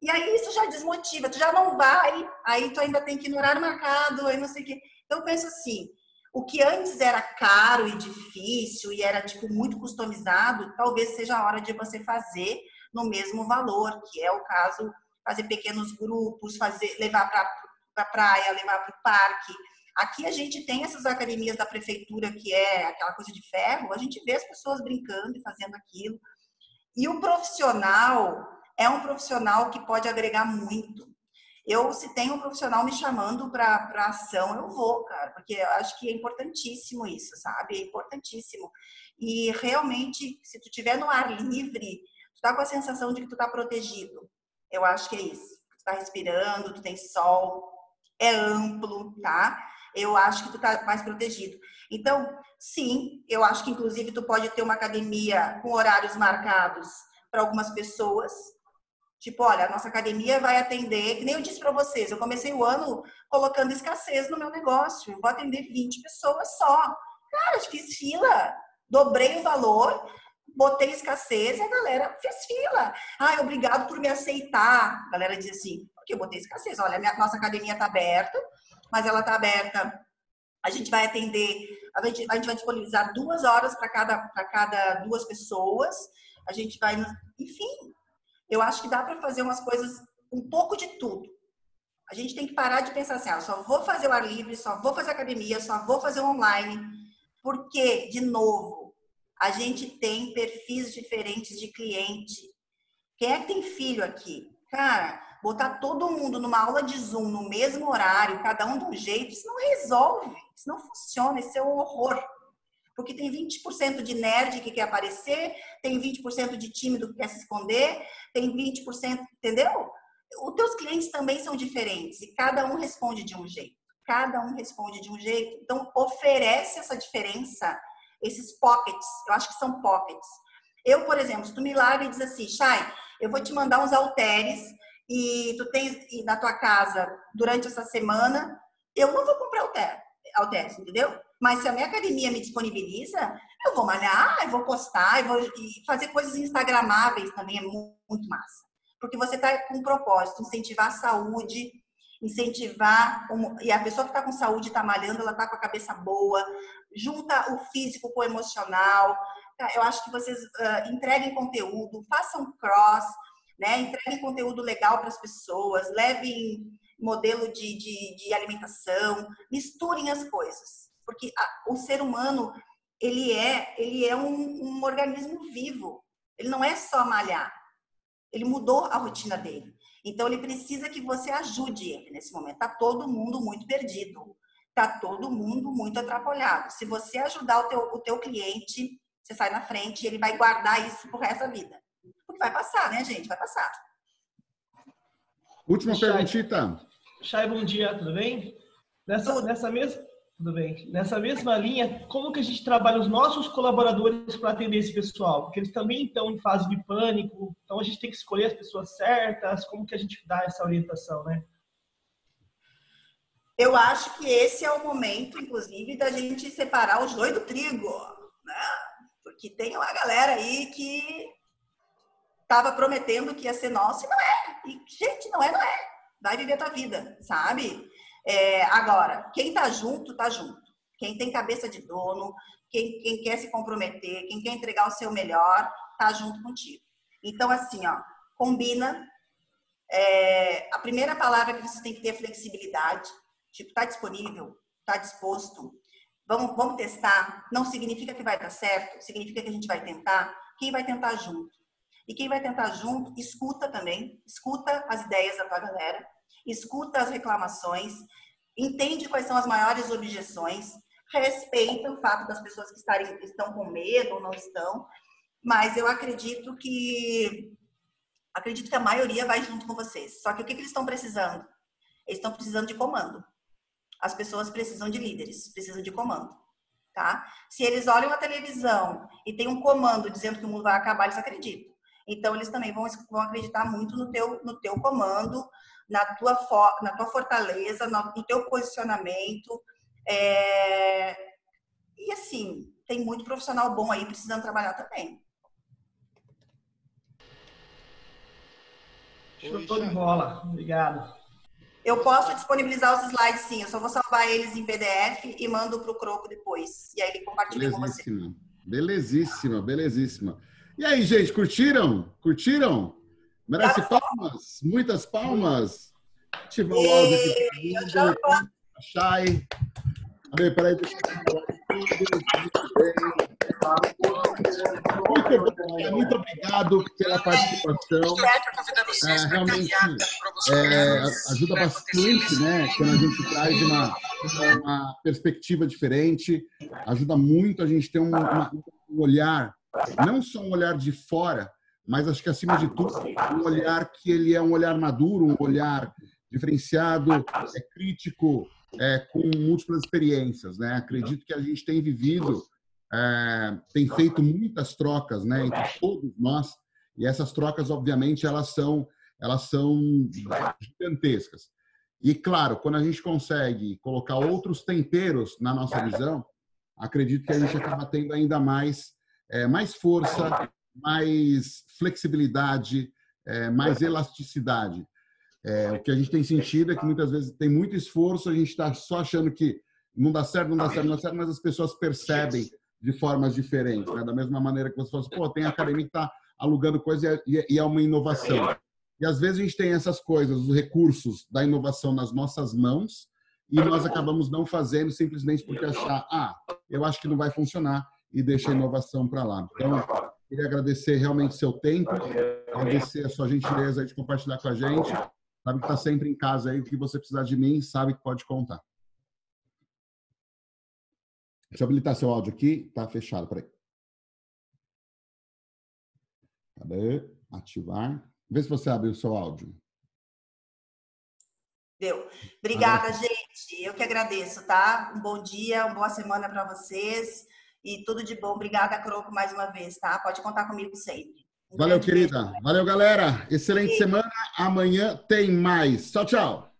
E aí isso já desmotiva, tu já não vai, aí tu ainda tem que ir no horário marcado, aí não sei o quê. Então eu penso assim, o que antes era caro e difícil e era tipo muito customizado, talvez seja a hora de você fazer no mesmo valor, que é o caso fazer pequenos grupos, fazer levar para a praia, levar para o parque. Aqui a gente tem essas academias da prefeitura que é aquela coisa de ferro, a gente vê as pessoas brincando e fazendo aquilo. E o profissional é um profissional que pode agregar muito. Eu, se tem um profissional me chamando para ação, eu vou, cara, porque eu acho que é importantíssimo isso, sabe? É importantíssimo. E realmente, se tu tiver no ar livre, tu tá com a sensação de que tu tá protegido. Eu acho que é isso. Tu tá respirando, tu tem sol, é amplo, tá? Eu acho que tu tá mais protegido. Então, sim, eu acho que inclusive tu pode ter uma academia com horários marcados para algumas pessoas. Tipo, olha, a nossa academia vai atender, que nem eu disse para vocês, eu comecei o ano colocando escassez no meu negócio. Eu vou atender 20 pessoas só. Cara, fiz fila, dobrei o valor, botei escassez e a galera fez fila. Ai, obrigado por me aceitar. A galera diz assim, porque eu botei escassez. Olha, minha, nossa academia está aberta, mas ela está aberta. A gente vai atender, a gente, a gente vai disponibilizar duas horas para cada, cada duas pessoas. A gente vai, enfim, eu acho que dá para fazer umas coisas, um pouco de tudo. A gente tem que parar de pensar assim, ah, só vou fazer o ar livre, só vou fazer academia, só vou fazer online. Porque, de novo, a gente tem perfis diferentes de cliente. Quem é que tem filho aqui? Cara, botar todo mundo numa aula de Zoom no mesmo horário, cada um de um jeito, isso não resolve, isso não funciona, isso é um horror. Porque tem 20% de nerd que quer aparecer, tem 20% de tímido que quer se esconder, tem 20%, entendeu? Os teus clientes também são diferentes e cada um responde de um jeito. Cada um responde de um jeito. Então, oferece essa diferença, esses pockets, eu acho que são pockets. Eu, por exemplo, se tu me larga e diz assim, Chay, eu vou te mandar uns halteres e tu tens na tua casa durante essa semana, eu não vou comprar halteres, entendeu? Mas se a minha academia me disponibiliza, eu vou malhar, eu vou postar, eu vou fazer coisas instagramáveis também é muito massa. Porque você está com um propósito, incentivar a saúde, incentivar e a pessoa que está com saúde está malhando, ela está com a cabeça boa, junta o físico com o emocional. Eu acho que vocês uh, entreguem conteúdo, façam cross, né? Entreguem conteúdo legal para as pessoas, levem modelo de, de, de, alimentação, misturem as coisas, porque a, o ser humano ele é ele é um, um organismo vivo, ele não é só malhar, ele mudou a rotina dele. Então ele precisa que você ajude ele nesse momento. Tá todo mundo muito perdido, tá todo mundo muito atrapalhado. Se você ajudar o teu, o teu cliente, você sai na frente e ele vai guardar isso pro resto da vida. Porque vai passar, né, gente? Vai passar. Última Chay, perguntita. Chay, bom dia, tudo bem? Nessa, nessa mesma. Tudo bem. Nessa mesma linha, como que a gente trabalha os nossos colaboradores para atender esse pessoal? Porque eles também estão em fase de pânico, então a gente tem que escolher as pessoas certas, como que a gente dá essa orientação, né? Eu acho que esse é o momento, inclusive, da gente separar o joio do trigo, né? Porque tem uma galera aí que estava prometendo que ia ser nosso e não é. E, gente, não é, não é. Vai viver a tua vida, sabe? É, agora, quem tá junto, tá junto. Quem tem cabeça de dono, quem, quem quer se comprometer, quem quer entregar o seu melhor, tá junto contigo. Então, assim, ó, combina. É, a primeira palavra que você tem que ter é flexibilidade. Tipo, tá disponível, tá disposto. Vamos, vamos testar. Não significa que vai dar certo, significa que a gente vai tentar. Quem vai tentar junto? E quem vai tentar junto, escuta também, escuta as ideias da tua galera, escuta as reclamações, entende quais são as maiores objeções, respeita o fato das pessoas que estarem, estão com medo ou não estão, mas eu acredito que acredito que a maioria vai junto com vocês. Só que o que, que eles estão precisando? Eles estão precisando de comando. As pessoas precisam de líderes, precisam de comando, tá? Se eles olham a televisão e tem um comando dizendo que o mundo vai acabar, eles acreditam. Então eles também vão, vão acreditar muito no teu, no teu comando, na tua, na tua fortaleza, no, no teu posicionamento. É... E assim, tem muito profissional bom aí precisando trabalhar também. Show de bola. Obrigado. Eu posso disponibilizar os slides sim, eu só vou salvar eles em PDF e mando para o Croco depois. E aí ele compartilha com você. Belezíssima, belezíssima. E aí, gente, curtiram? Curtiram? Merece palmas? Muitas palmas? Ativar o áudio aqui. Chay. Peraí, peraí, deixa eu muito, muito obrigado pela participação. É, realmente é, ajuda bastante, né? Quando a gente traz uma, uma perspectiva diferente, ajuda muito a gente ter um, uma, um olhar, não só um olhar de fora, mas acho que acima de tudo um olhar que ele é um olhar maduro, um olhar diferenciado, é crítico, é, com múltiplas experiências, né? Acredito que a gente tem vivido, é, tem feito muitas trocas, né, entre todos nós, e essas trocas, obviamente, elas são, elas são gigantescas. E claro, quando a gente consegue colocar outros temperos na nossa visão, acredito que a gente acaba tendo ainda mais, é, mais força, mais flexibilidade, é, mais elasticidade. É, o que a gente tem sentido é que muitas vezes tem muito esforço, a gente está só achando que não dá certo, não dá certo, não dá certo, mas as pessoas percebem de formas diferentes. Né? Da mesma maneira que você fala assim, pô, tem a academia que está alugando coisa e é uma inovação. E às vezes a gente tem essas coisas, os recursos da inovação nas nossas mãos e nós acabamos não fazendo simplesmente porque achar, ah, eu acho que não vai funcionar e deixa a inovação para lá. Então, queria agradecer realmente seu tempo, agradecer a sua gentileza de compartilhar com a gente. Sabe que está sempre em casa aí, o que você precisar de mim, sabe que pode contar. Deixa eu habilitar seu áudio aqui. Tá fechado, peraí. Cadê? Ativar. Vê se você abre o seu áudio. Deu. Obrigada, ah, gente. Eu que agradeço, tá? Um bom dia, uma boa semana para vocês e tudo de bom. Obrigada, Croco, mais uma vez, tá? Pode contar comigo sempre. Valeu, querida. Valeu, galera. Excelente semana. Amanhã tem mais. Tchau, tchau.